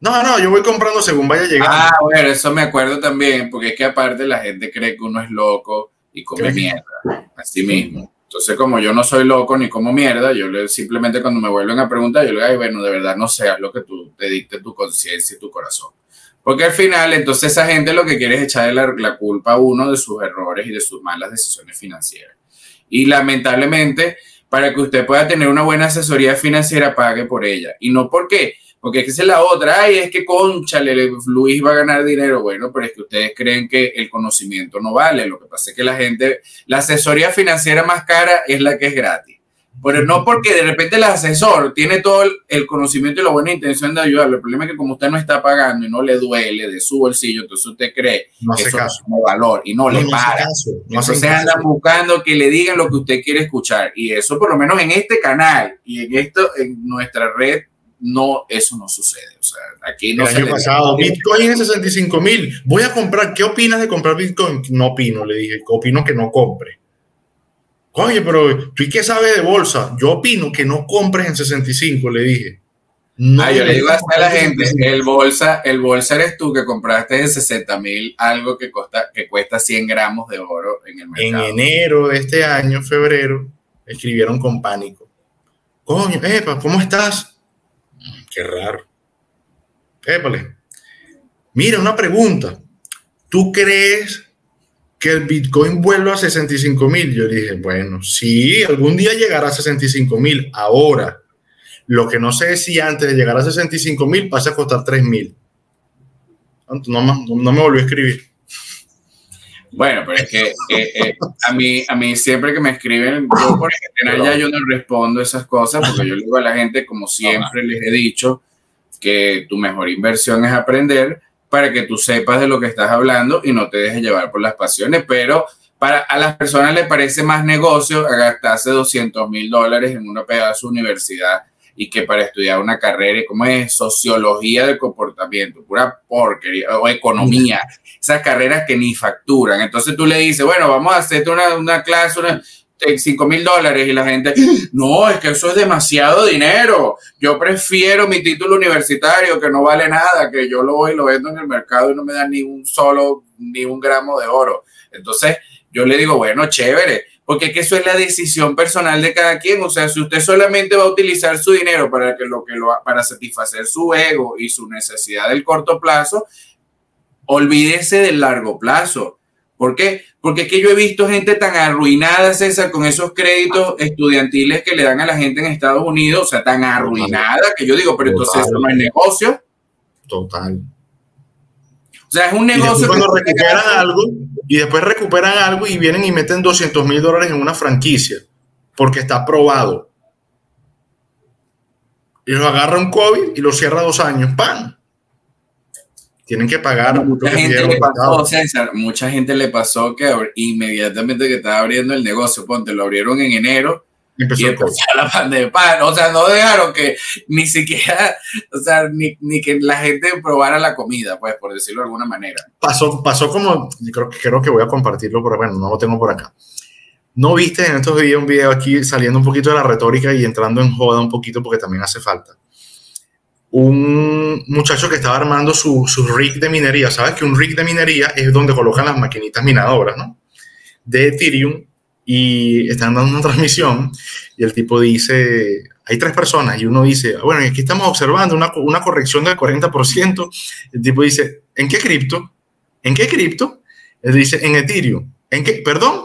No, no, yo voy comprando según vaya llegando. Ah, bueno, eso me acuerdo también, porque es que aparte la gente cree que uno es loco y come mierda, así mismo. Entonces, como yo no soy loco ni como mierda, yo le, simplemente cuando me vuelven a preguntar, yo le digo, bueno, de verdad no seas lo que tú te dicte tu conciencia y tu corazón. Porque al final, entonces esa gente lo que quiere es echarle la, culpa a uno de sus errores y de sus malas decisiones financieras. Y lamentablemente, para que usted pueda tener una buena asesoría financiera, pague por ella. Y no porque porque esa es la otra, ay, es que conchale, Luis va a ganar dinero. Bueno, pero es que ustedes creen que el conocimiento no vale. Lo que pasa es que la gente, la asesoría financiera más cara es la que es gratis. Pero no porque de repente el asesor tiene todo el, conocimiento y la buena intención de ayudarle. El problema es que como usted no está pagando y no le duele de su bolsillo, entonces usted cree que eso caso. no valor y no, le para. No entonces andan buscando que le digan lo que usted quiere escuchar. Y eso por lo menos en este canal y en esto, en nuestra red no, eso no sucede. O sea, aquí no El año pasado, Bitcoin en 65 mil. Voy a comprar. ¿Qué opinas de comprar Bitcoin? No opino, le dije. Opino que no compre. Oye, pero ¿tú y qué sabes de bolsa? Yo opino que no compres en 65, le dije. No, ah, yo le digo a la gente, el bolsa, el bolsa eres tú que compraste en 60 mil algo que, cuesta, que cuesta 100 gramos de oro en el mercado. En enero de este año, febrero, escribieron con pánico. Coño, Epa, ¿cómo estás? Qué raro. Épale. Mira, una pregunta. ¿Tú crees que el Bitcoin vuelva a 65 mil? Yo dije, bueno, sí, algún día llegará a 65 mil. Ahora, lo que no sé es si antes de llegar a 65 mil pasa a costar 3 mil. No, no, me volvió a escribir. Bueno, pero es que eh, eh, a, mí, a mí siempre que me escriben, yo por general ya yo no respondo esas cosas porque yo le digo a la gente, como siempre les he dicho, que tu mejor inversión es aprender para que tú sepas de lo que estás hablando y no te dejes llevar por las pasiones, pero para a las personas les parece más negocio gastarse 200 mil dólares en una pedazo de universidad y que para estudiar una carrera como es sociología del comportamiento, pura porquería, o economía, esas carreras que ni facturan. Entonces tú le dices, bueno, vamos a hacerte una, una clase, una, 5 mil dólares y la gente, no, es que eso es demasiado dinero. Yo prefiero mi título universitario que no vale nada, que yo lo voy y lo vendo en el mercado y no me dan ni un solo, ni un gramo de oro. Entonces yo le digo, bueno, chévere, porque que eso es la decisión personal de cada quien. O sea, si usted solamente va a utilizar su dinero para, que lo que lo, para satisfacer su ego y su necesidad del corto plazo, olvídese del largo plazo. ¿Por qué? Porque es que yo he visto gente tan arruinada, César, con esos créditos estudiantiles que le dan a la gente en Estados Unidos, o sea, tan arruinada que yo digo, pero entonces eso no es negocio. Total. O sea, es un negocio. Y cuando recuperan algo y después recuperan algo y vienen y meten 200 mil dólares en una franquicia porque está aprobado. Y lo agarra un COVID y lo cierra dos años. ¡Pam! Tienen que pagar. Mucha gente le pasó, César, mucha gente le pasó que inmediatamente que estaba abriendo el negocio, ponte, lo abrieron en enero. y empezó la pandemia. O sea, no dejaron que ni siquiera, o sea, ni, ni, que la gente probara la comida, pues, por decirlo de alguna manera. Pasó, pasó como, creo, creo que voy a compartirlo, pero bueno, no lo tengo por acá. ¿No viste en estos videos un video aquí saliendo un poquito de la retórica y entrando en joda un poquito porque también hace falta? Un muchacho que estaba armando su, su, rig de minería. Sabes que un rig de minería es donde colocan las maquinitas minadoras, ¿no? De Ethereum y están dando una transmisión y el tipo dice, hay tres personas y uno dice, bueno, aquí estamos observando una, una corrección del 40%. El tipo dice, ¿en qué cripto? ¿En qué cripto? Él dice, en Ethereum. ¿En qué? Perdón,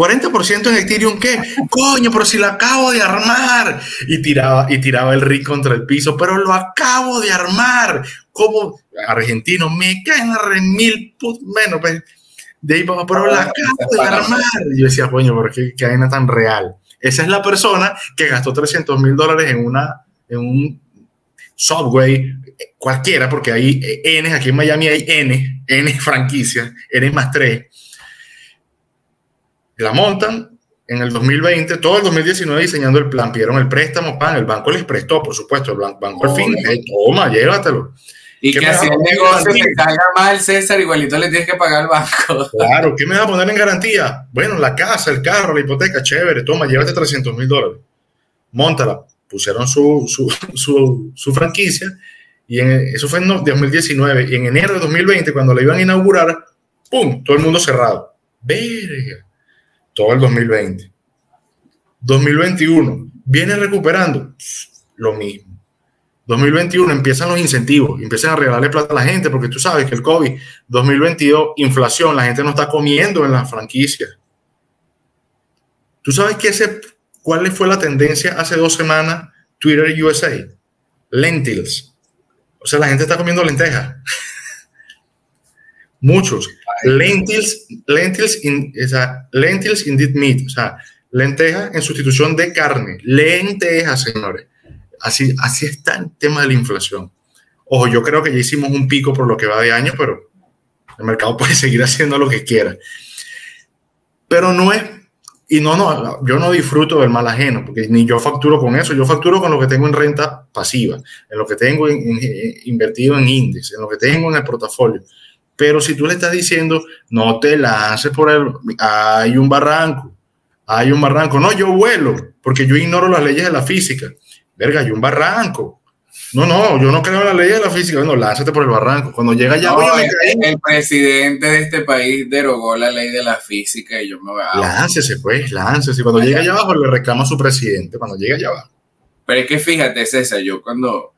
40% en Ethereum, ¿qué? Coño, pero si lo acabo de armar. Y tiraba, y tiraba el RIC contra el piso, pero lo acabo de armar. Como argentino, me caen a mil menos. Pues, de ahí, pero lo acabo de armar. Y yo decía, coño, ¿por qué cadena tan real? Esa es la persona que gastó 300 mil dólares en, una, en un Subway cualquiera, porque hay N, aquí en Miami hay N, N franquicia, N más 3 la montan en el 2020, todo el 2019 diseñando el plan, pidieron el préstamo, pan, el banco les prestó, por supuesto, el banco, al fin, toma, llévatelo. Y que si el negocio te salga mal, César, igualito le tienes que pagar al banco. Claro, ¿qué me va a poner en garantía? Bueno, la casa, el carro, la hipoteca, chévere, toma, llévate 300 mil dólares. Móntala. Pusieron su, su, su, su franquicia y en, eso fue en 2019. Y en enero de 2020, cuando la iban a inaugurar, ¡pum! Todo el mundo cerrado. Verga todo el 2020. 2021, viene recuperando lo mismo. 2021 empiezan los incentivos, empiezan a regalarle plata a la gente, porque tú sabes que el COVID, 2022, inflación, la gente no está comiendo en las franquicias. ¿Tú sabes qué ese, cuál fue la tendencia hace dos semanas? Twitter USA. Lentils. O sea, la gente está comiendo lentejas. Muchos. Lentils, lentils, in, lentils indeed meat, o sea, lentejas en sustitución de carne. Lentejas, señores. Así, así está el tema de la inflación. Ojo, yo creo que ya hicimos un pico por lo que va de año, pero el mercado puede seguir haciendo lo que quiera. Pero no es, y no, no, yo no disfruto del mal ajeno, porque ni yo facturo con eso, yo facturo con lo que tengo en renta pasiva, en lo que tengo invertido en índice, en lo que tengo en el portafolio. Pero si tú le estás diciendo, no te lances por el, hay un barranco, hay un barranco, no, yo vuelo, porque yo ignoro las leyes de la física. Verga, hay un barranco. No, no, yo no creo en las leyes de la física. Bueno, lánzate por el barranco. Cuando llega allá, el, el, presidente de este país derogó la ley de la física y yo me voy a. Láncese, pues, láncese. Cuando llega allá abajo, le reclama a su presidente. Cuando llega allá abajo. Pero es que fíjate, César, yo cuando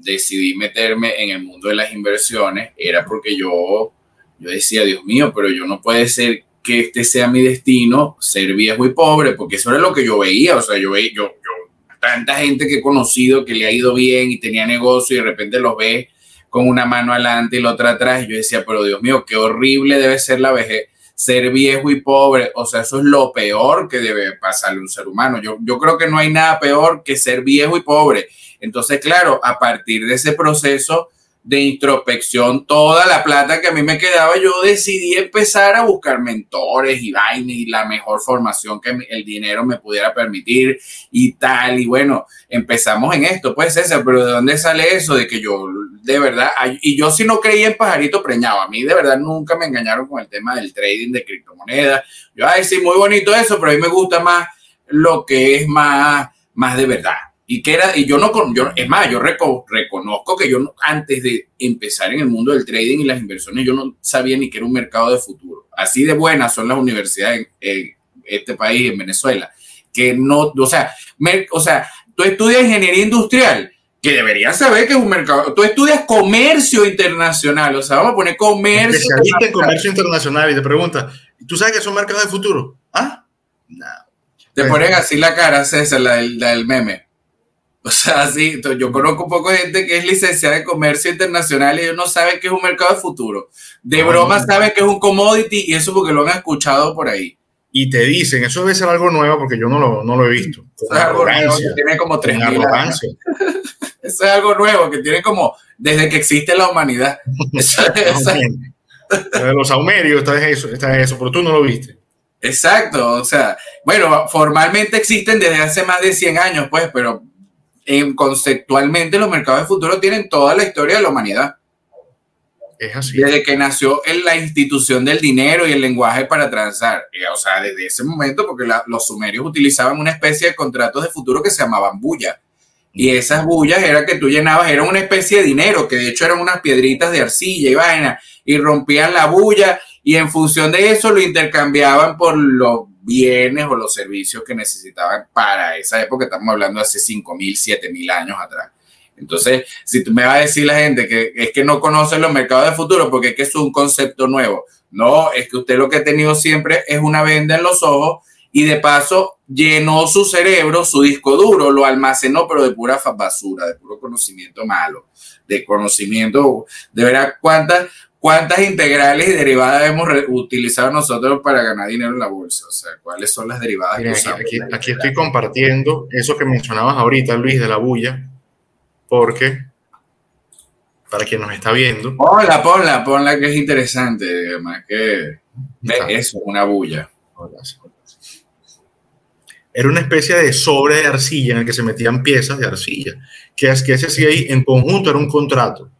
decidí meterme en el mundo de las inversiones era porque yo, yo decía, Dios mío, pero yo no puede ser que este sea mi destino, ser viejo y pobre, porque eso era lo que yo veía, o sea, yo veía, yo, yo, tanta gente que he conocido que le ha ido bien y tenía negocio y de repente los ve con una mano adelante y la otra atrás, y yo decía, pero Dios mío, qué horrible debe ser la vejez, ser viejo y pobre, o sea, eso es lo peor que debe pasarle a un ser humano. Yo, yo creo que no hay nada peor que ser viejo y pobre entonces, claro, a partir de ese proceso de introspección, toda la plata que a mí me quedaba, yo decidí empezar a buscar mentores y vainas y la mejor formación que el dinero me pudiera permitir y tal. Y bueno, empezamos en esto, pues ese, pero ¿de dónde sale eso? De que yo, de verdad, y yo si no creía en pajarito preñado, a mí de verdad nunca me engañaron con el tema del trading de criptomonedas. Yo, ay, sí, muy bonito eso, pero a mí me gusta más lo que es más, más de verdad y que era, y yo no, yo, es más, yo reconozco que yo antes de empezar en el mundo del trading y las inversiones, yo no sabía ni que era un mercado de futuro. Así de buenas son las universidades en, este país, en Venezuela, que no, o sea, o sea, tú estudias ingeniería industrial, que deberías saber que es un mercado. Tú estudias comercio internacional, o sea, vamos a poner comercio. Especialista en comercio internacional y te pregunta, ¿tú sabes que son mercados de futuro? ¿Ah? No. Te ponen así la cara, César, la del, la del meme. O sea, sí, yo conozco un poco de gente que es licenciada en comercio internacional y ellos no saben que es un mercado de futuro. De broma saben que es un commodity y eso porque lo han escuchado por ahí. Y te dicen, eso debe ser algo nuevo porque yo no lo, no lo he visto. es algo nuevo que tiene como tres años. Eso es algo nuevo que tiene como desde que existe la humanidad. Los saumerios está eso, está eso, pero tú no lo viste. Exacto, o sea, bueno, formalmente existen desde hace más de 100 años, pues, pero conceptualmente los mercados de futuro tienen toda la historia de la humanidad. Es así. Desde que nació en la institución del dinero y el lenguaje para transar. Eh, o sea, desde ese momento, porque los sumerios utilizaban una especie de contratos de futuro que se llamaban bulla. Y esas bullas era que tú llenabas, era una especie de dinero, que de hecho eran unas piedritas de arcilla y vaina, y rompían la bulla y en función de eso lo intercambiaban por los bienes o los servicios que necesitaban para esa época, estamos hablando hace 5.000, 7.000 años atrás. Entonces, si tú me vas a decir la gente que es que no conoce los mercados de futuro porque es que es un concepto nuevo, no, es que usted lo que ha tenido siempre es una venda en los ojos y de paso llenó su cerebro, su disco duro, lo almacenó, pero de pura basura, de puro conocimiento malo, de conocimiento, de ver cuántas, cuántas integrales y derivadas hemos utilizado nosotros para ganar dinero en la bolsa, o sea, cuáles son las derivadas. aquí, aquí estoy compartiendo eso que mencionabas ahorita, Luis, de la bulla, porque para quien nos está viendo. Ponla, ponla, ponla que es interesante, además que eso es una bulla. Hola, era una especie de sobre de arcilla en el que se metían piezas de arcilla, que, es, que se hacía ahí en conjunto era un contrato.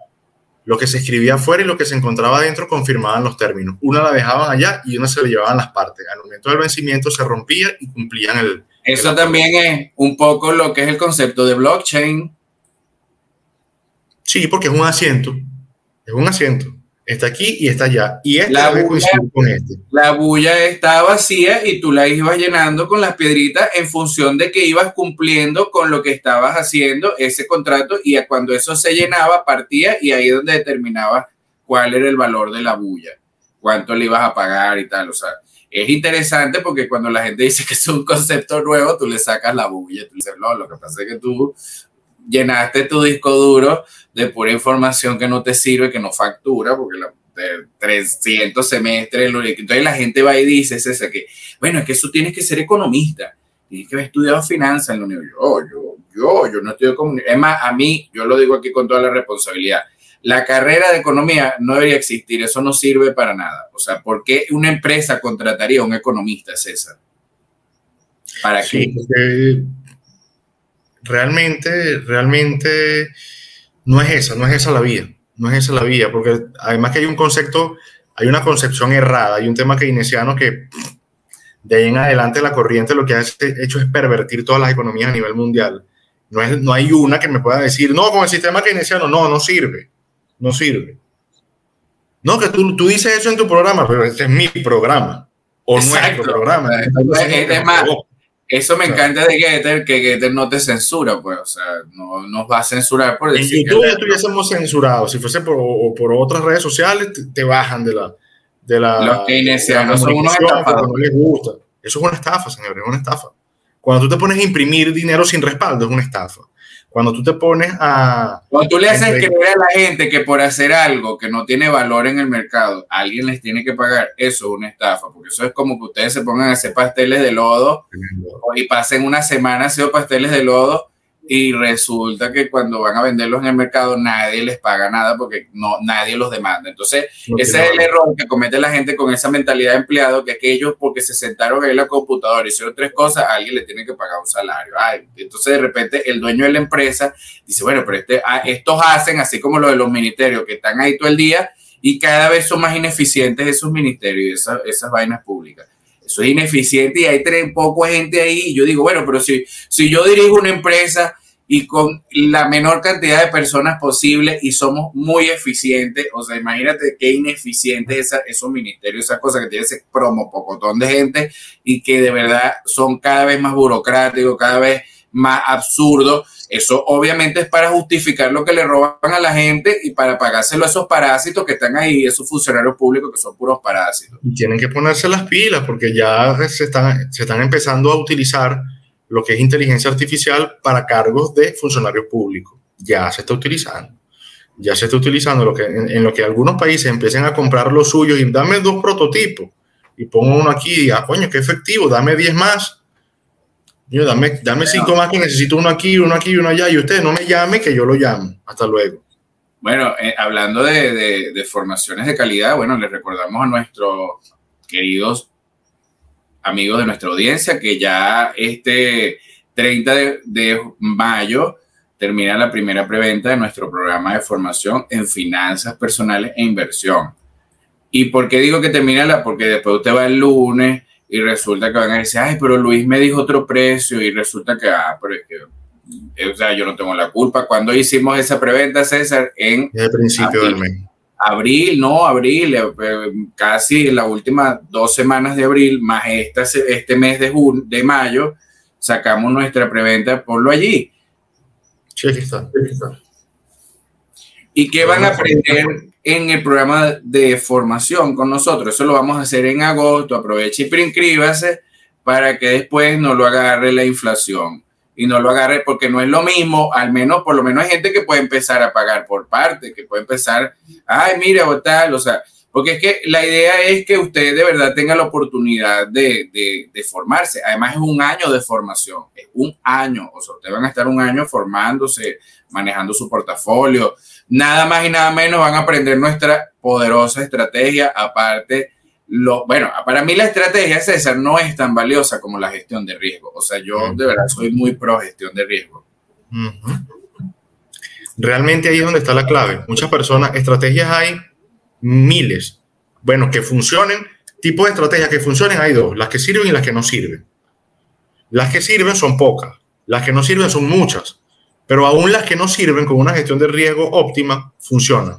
Lo que se escribía afuera y lo que se encontraba adentro confirmaban los términos. Una la dejaban allá y una se la llevaban las partes. Al momento del vencimiento se rompía y cumplían el... Eso también es un poco lo que es el concepto de blockchain. Sí, porque es un asiento. Es un asiento está aquí y está allá. Y este la bulla, con este. La bulla está vacía y tú la ibas llenando con las piedritas en función de que ibas cumpliendo con lo que estabas haciendo ese contrato y cuando eso se llenaba partía y ahí es donde determinaba cuál era el valor de la bulla, cuánto le ibas a pagar y tal. O sea, es interesante porque cuando la gente dice que es un concepto nuevo, tú le sacas la bulla, tú dices, no, lo que pasa es que tú llenaste tu disco duro de pura información que no te sirve, que no factura, porque la, de 300 semestres, entonces la gente va y dice, es que, bueno, es que eso tienes que ser economista, tienes que haber estudiado finanzas en la universidad. Yo, yo, yo, yo no estudio. Es más, a mí, yo lo digo aquí con toda la responsabilidad, la carrera de economía no debería existir, eso no sirve para nada. O sea, ¿por qué una empresa contrataría a un economista, César? ¿Para qué? Realmente, realmente no es esa, no es esa la vía, no es esa la vía, porque además que hay un concepto, hay una concepción errada, hay un tema keynesiano que de ahí en adelante la corriente lo que ha hecho es pervertir todas las economías a nivel mundial. No, es, no hay una que me pueda decir, no, con el sistema keynesiano, no, no sirve, no sirve. No, que tú, tú dices eso en tu programa, pero este es mi programa o nuestro programa. Es, más, eso me encanta de Getter, que Getter no te censura, pues, o sea, no nos va a censurar por decir. En YouTube ya estuviésemos censurados, si fuese por, por otras redes sociales, te, bajan de la. De la Los keynesianos son unos estafadores. No les gusta. Eso es una estafa, señores, es una estafa. Cuando tú te pones a imprimir dinero sin respaldo, es una estafa. Cuando tú te pones a... Cuando tú le haces creer a la gente que por hacer algo que no tiene valor en el mercado, alguien les tiene que pagar, eso es una estafa, porque eso es como que ustedes se pongan a hacer pasteles de lodo y pasen una semana haciendo pasteles de lodo y resulta que cuando van a venderlos en el mercado nadie les paga nada porque no nadie los demanda. Entonces, ese es el error que comete la gente con esa mentalidad de empleado, que aquellos porque se sentaron en la computadora y hicieron tres cosas, alguien le tiene que pagar un salario. entonces, de repente, el dueño de la empresa dice, bueno, pero este, ah, estos hacen, así como lo de los ministerios, que están ahí todo el día y cada vez son más ineficientes esos ministerios y esas, esas vainas públicas. Eso es ineficiente y hay tres, poco gente ahí. Y yo digo, bueno, pero si, si yo dirijo una empresa y con la menor cantidad de personas posible y somos muy eficientes, o sea, imagínate qué ineficiente es esos ministerios, esas cosas que tiene ese promo pocotón de gente y que de verdad son cada vez más burocráticos, cada vez más absurdos Eso obviamente es para justificar lo que le roban a la gente y para pagárselo a esos parásitos que están ahí, esos funcionarios públicos que son puros parásitos. Y tienen que ponerse las pilas porque ya se están, se están empezando a utilizar lo que es inteligencia artificial para cargos de funcionarios públicos. Ya se está utilizando. Ya se está utilizando lo que, en, lo que algunos países empiecen a comprar los suyos y dame dos prototipos y pongo uno aquí y diga, coño, qué efectivo, dame 10 más. Yo, dame, dame cinco más que necesito uno aquí, uno aquí y uno allá. Y usted no me llame, que yo lo llamo. Hasta luego. Bueno, eh, hablando de, de, de, formaciones de calidad, bueno, les recordamos a nuestros queridos amigos de nuestra audiencia que ya este 30 de, de mayo termina la primera preventa de nuestro programa de formación en finanzas personales e inversión. ¿Y por qué digo que termina la? Porque después usted va el lunes y resulta que van a decir, ay, pero Luis me dijo otro precio y resulta que, ah, pero es que, o sea, yo no tengo la culpa. Cuando hicimos esa preventa, César? En el principio del mes. Abril, no, abril, eh, casi las últimas dos semanas de abril, más esta, este mes de, junio, de mayo, sacamos nuestra preventa, ponlo allí. Sí, está, está. ¿Y qué van a aprender en el programa de formación con nosotros. Eso lo vamos a hacer en agosto. Aproveche y preinscríbase para que después no lo agarre la inflación y no lo agarre porque no es lo mismo, al menos, por lo menos hay gente que puede empezar a pagar por parte, que puede empezar, ay, mira, o tal, o sea, porque es que la idea es que usted de verdad tenga la oportunidad de, de, de, formarse. Además es un año de formación, es un año, o sea, ustedes van a estar un año formándose, manejando su portafolio, nada más y nada menos van a aprender nuestra poderosa estrategia. Aparte, lo, bueno, para mí la estrategia, César, no es tan valiosa como la gestión de riesgo. O sea, yo de verdad soy muy pro gestión de riesgo. Realmente ahí es donde está la clave. Muchas personas, estrategias hay miles. Bueno, que funcionen, tipos de estrategias que funcionen hay dos, las que sirven y las que no sirven. Las que sirven son pocas, las que no sirven son muchas. Pero aún las que no sirven con una gestión de riesgo óptima funcionan.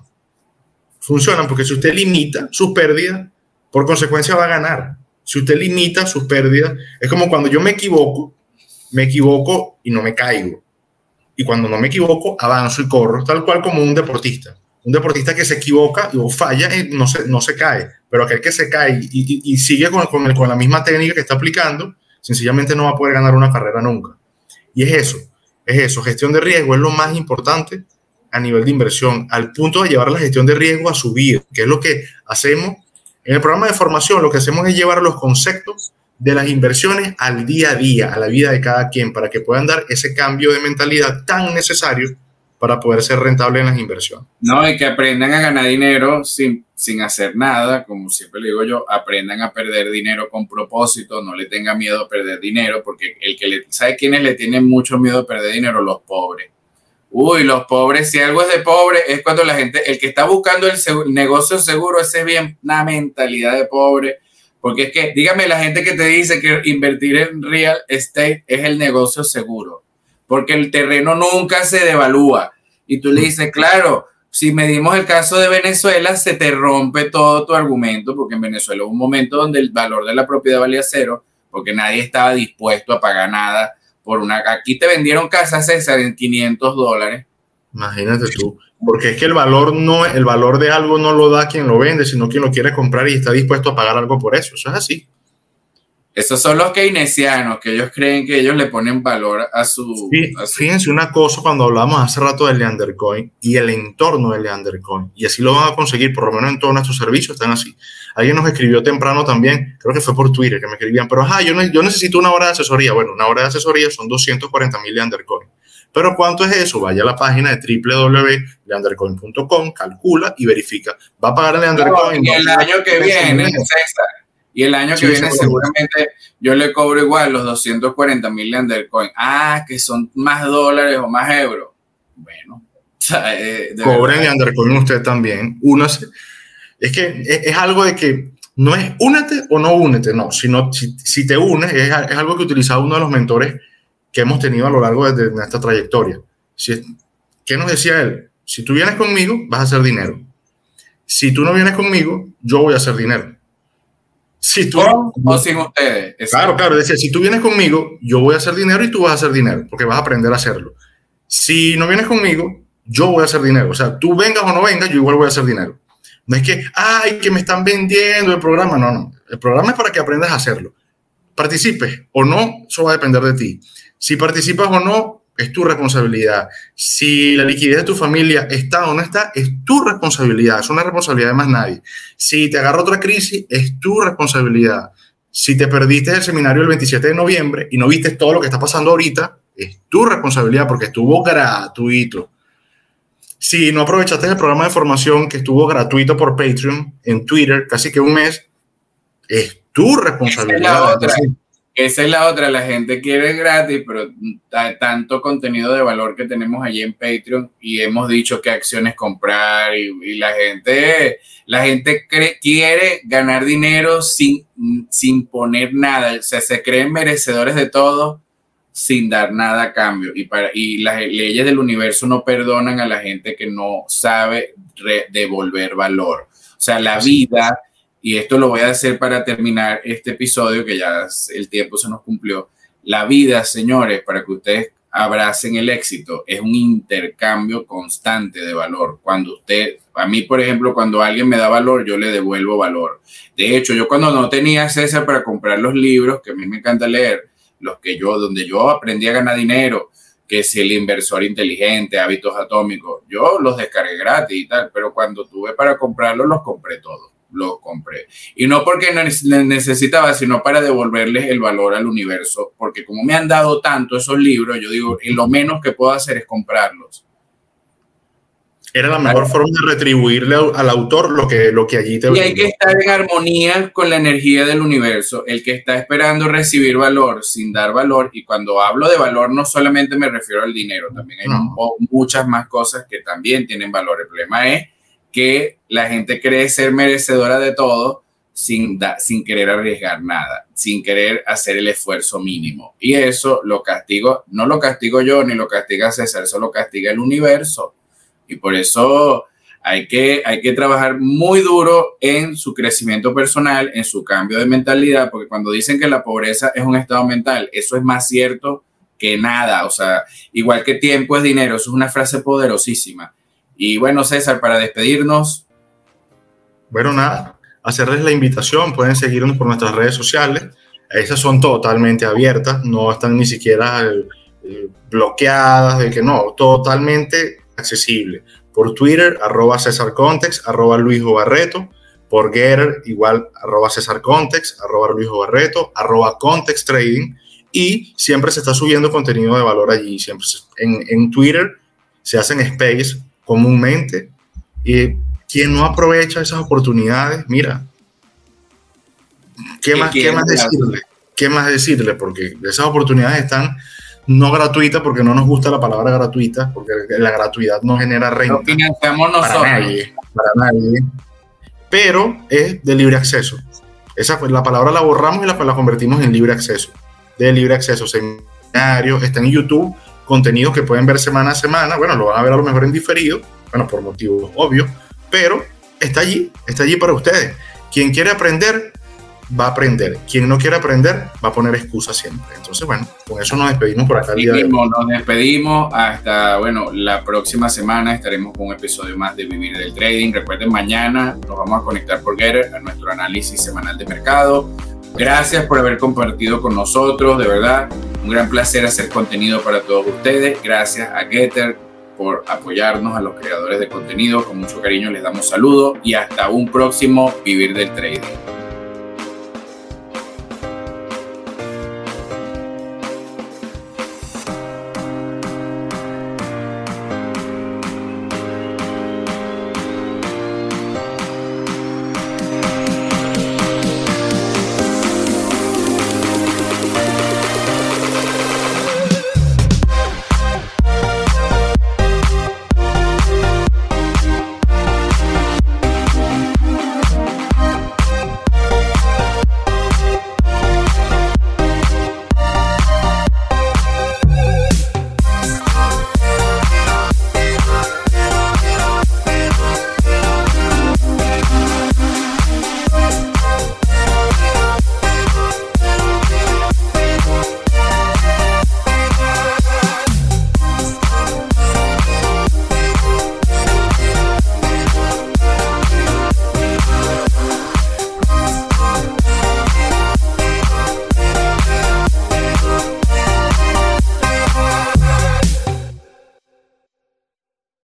Funcionan porque si usted limita sus pérdidas, por consecuencia va a ganar. Si usted limita sus pérdidas, es como cuando yo me equivoco, me equivoco y no me caigo. Y cuando no me equivoco, avanzo y corro, tal cual como un deportista. Un deportista que se equivoca o falla, no se, no se cae. Pero aquel que se cae y, y, sigue con, con, con la misma técnica que está aplicando, sencillamente no va a poder ganar una carrera nunca. Y es eso es eso, gestión de riesgo es lo más importante a nivel de inversión, al punto de llevar la gestión de riesgo a su vida, que es lo que hacemos. En el programa de formación, lo que hacemos es llevar los conceptos de las inversiones al día a día, a la vida de cada quien, para que puedan dar ese cambio de mentalidad tan necesario para poder ser rentable en las inversiones. No, y que aprendan a ganar dinero sin, sin hacer nada, como siempre le digo yo, aprendan a perder dinero con propósito, no le tengan miedo a perder dinero, porque el que le, ¿sabe quiénes le tienen mucho miedo a perder dinero? Los pobres. Uy, los pobres, si algo es de pobre, es cuando la gente, el que está buscando el, negocio seguro, ese es bien una mentalidad de pobre, porque es que, dígame la gente que te dice que invertir en real estate es el negocio seguro, porque el terreno nunca se devalúa y tú le dices, claro, si medimos el caso de Venezuela, se te rompe todo tu argumento, porque en Venezuela hubo un momento donde el valor de la propiedad valía cero, porque nadie estaba dispuesto a pagar nada por una... Aquí te vendieron casa César en 500 dólares. Imagínate tú, porque es que el valor no, el valor de algo no lo da quien lo vende, sino quien lo quiere comprar y está dispuesto a pagar algo por eso. Eso es así. Esos son los keynesianos, que ellos creen que ellos le ponen valor a su, sí, a su... Fíjense una cosa cuando hablamos hace rato del Leandercoin y el entorno del Leandercoin. Y así lo van a conseguir, por lo menos en todos nuestros servicios están así. Alguien nos escribió temprano también, creo que fue por Twitter que me escribían, pero ajá, yo, no, yo necesito una hora de asesoría. Bueno, una hora de asesoría son 240 mil Leandercoin. Pero ¿cuánto es eso? Vaya a la página de www.leandercoin.com, calcula y verifica. ¿Va a pagar el Leandercoin? No, y el año que viene, César, y el año que viene seguramente yo le cobro igual los 240 mil Leandercoin. Ah, que son más dólares o más euros. Bueno. Eh, Cobren Leandercoin usted también. Únase. Es que es, es, algo de que no es únete o no únete, no, sino si, si te unes, es, es, algo que utilizaba uno de los mentores que hemos tenido a lo largo de, de nuestra trayectoria. Si, ¿Qué nos decía él? Si tú vienes conmigo, vas a hacer dinero. Si tú no vienes conmigo, yo voy a hacer dinero. Si tú, ¿Con o sin ustedes? Claro, claro. Decía, si tú vienes conmigo, yo voy a hacer dinero y tú vas a hacer dinero, porque vas a aprender a hacerlo. Si no vienes conmigo, yo voy a hacer dinero. O sea, tú vengas o no vengas, yo igual voy a hacer dinero. No es que, ay, que me están vendiendo el programa. No, no. El programa es para que aprendas a hacerlo. Participes o no, eso va a depender de ti. Si participas o no, es tu responsabilidad. Si la liquidez de tu familia está o no está, es tu responsabilidad. Es una responsabilidad de más nadie. Si te agarra otra crisis, es tu responsabilidad. Si te perdiste el seminario el 27 de noviembre y no viste todo lo que está pasando ahorita, es tu responsabilidad porque estuvo gratuito. Si no aprovechaste el programa de formación que estuvo gratuito por Patreon en Twitter casi que un mes, es tu responsabilidad. Esa es la otra, la gente quiere gratis, pero tanto contenido de valor que tenemos allí en Patreon y hemos dicho qué acciones comprar y, la gente, la gente quiere ganar dinero sin, sin poner nada, o sea, se creen merecedores de todo sin dar nada a cambio y, para, y las leyes del universo no perdonan a la gente que no sabe devolver valor. O sea, la vida y esto lo voy a hacer para terminar este episodio, que ya el tiempo se nos cumplió. La vida, señores, para que ustedes abracen el éxito, es un intercambio constante de valor. Cuando usted, a mí, por ejemplo, cuando alguien me da valor, yo le devuelvo valor. De hecho, yo cuando no tenía acceso para comprar los libros, que a mí me encanta leer, los que yo, donde yo aprendí a ganar dinero, que si el inversor inteligente, hábitos atómicos, yo los descargué gratis y tal, pero cuando tuve para comprarlos, los compré todos lo compré. Y no porque necesitaba, sino para devolverles el valor al universo, porque como me han dado tanto esos libros, yo digo, lo menos que puedo hacer es comprarlos. Era la mejor forma de retribuirle al autor lo que, lo que allí te Y hay que estar en armonía con la energía del universo. El que está esperando recibir valor sin dar valor, y cuando hablo de valor no solamente me refiero al dinero, también hay muchas más cosas que también tienen valor. El problema es que la gente cree ser merecedora de todo sin, sin querer arriesgar nada, sin querer hacer el esfuerzo mínimo. Y eso lo castigo, no lo castigo yo ni lo castiga César, eso lo castiga el universo. Y por eso hay que, hay que trabajar muy duro en su crecimiento personal, en su cambio de mentalidad, porque cuando dicen que la pobreza es un estado mental, eso es más cierto que nada. O sea, igual que tiempo es dinero, eso es una frase poderosísima. Y bueno, César, para despedirnos. Bueno, nada, hacerles la invitación, pueden seguirnos por nuestras redes sociales. Esas son totalmente abiertas, no están ni siquiera eh, bloqueadas, de que no, totalmente accesible. Por Twitter, arroba César Context, arroba Luis Barreto. Por Getter, igual, arroba César Context, arroba Luis Barreto, arroba Context Trading. Y siempre se está subiendo contenido de valor allí. Siempre en, en Twitter se hacen space comúnmente. Y quien no aprovecha esas oportunidades, mira, ¿qué más, ¿qué más decirle? ¿Qué más decirle? Porque esas oportunidades están no gratuitas, porque no nos gusta la palabra gratuita, porque la gratuidad no genera renta. Para nadie, para nadie. Pero es de libre acceso. Esa la palabra la borramos y la, la convertimos en libre acceso. De libre acceso, seminarios, está en YouTube contenidos que pueden ver semana a semana. Bueno, lo van a ver a lo mejor en diferido, bueno, por motivos obvios, pero está allí, está allí para ustedes. Quien quiere aprender, va a aprender. Quien no quiere aprender, va a poner excusas siempre. Entonces, bueno, con eso nos despedimos por acá el día de. Nos despedimos hasta, bueno, la próxima semana estaremos con un episodio más de Vivir del Trading. Recuerden, mañana nos vamos a conectar por Getter a nuestro análisis semanal de mercado. Gracias por haber compartido con nosotros, de verdad. Un gran placer hacer contenido para todos ustedes. Gracias a Getter por apoyarnos a los creadores de contenido. Con mucho cariño les damos saludos y hasta un próximo Vivir del Trading.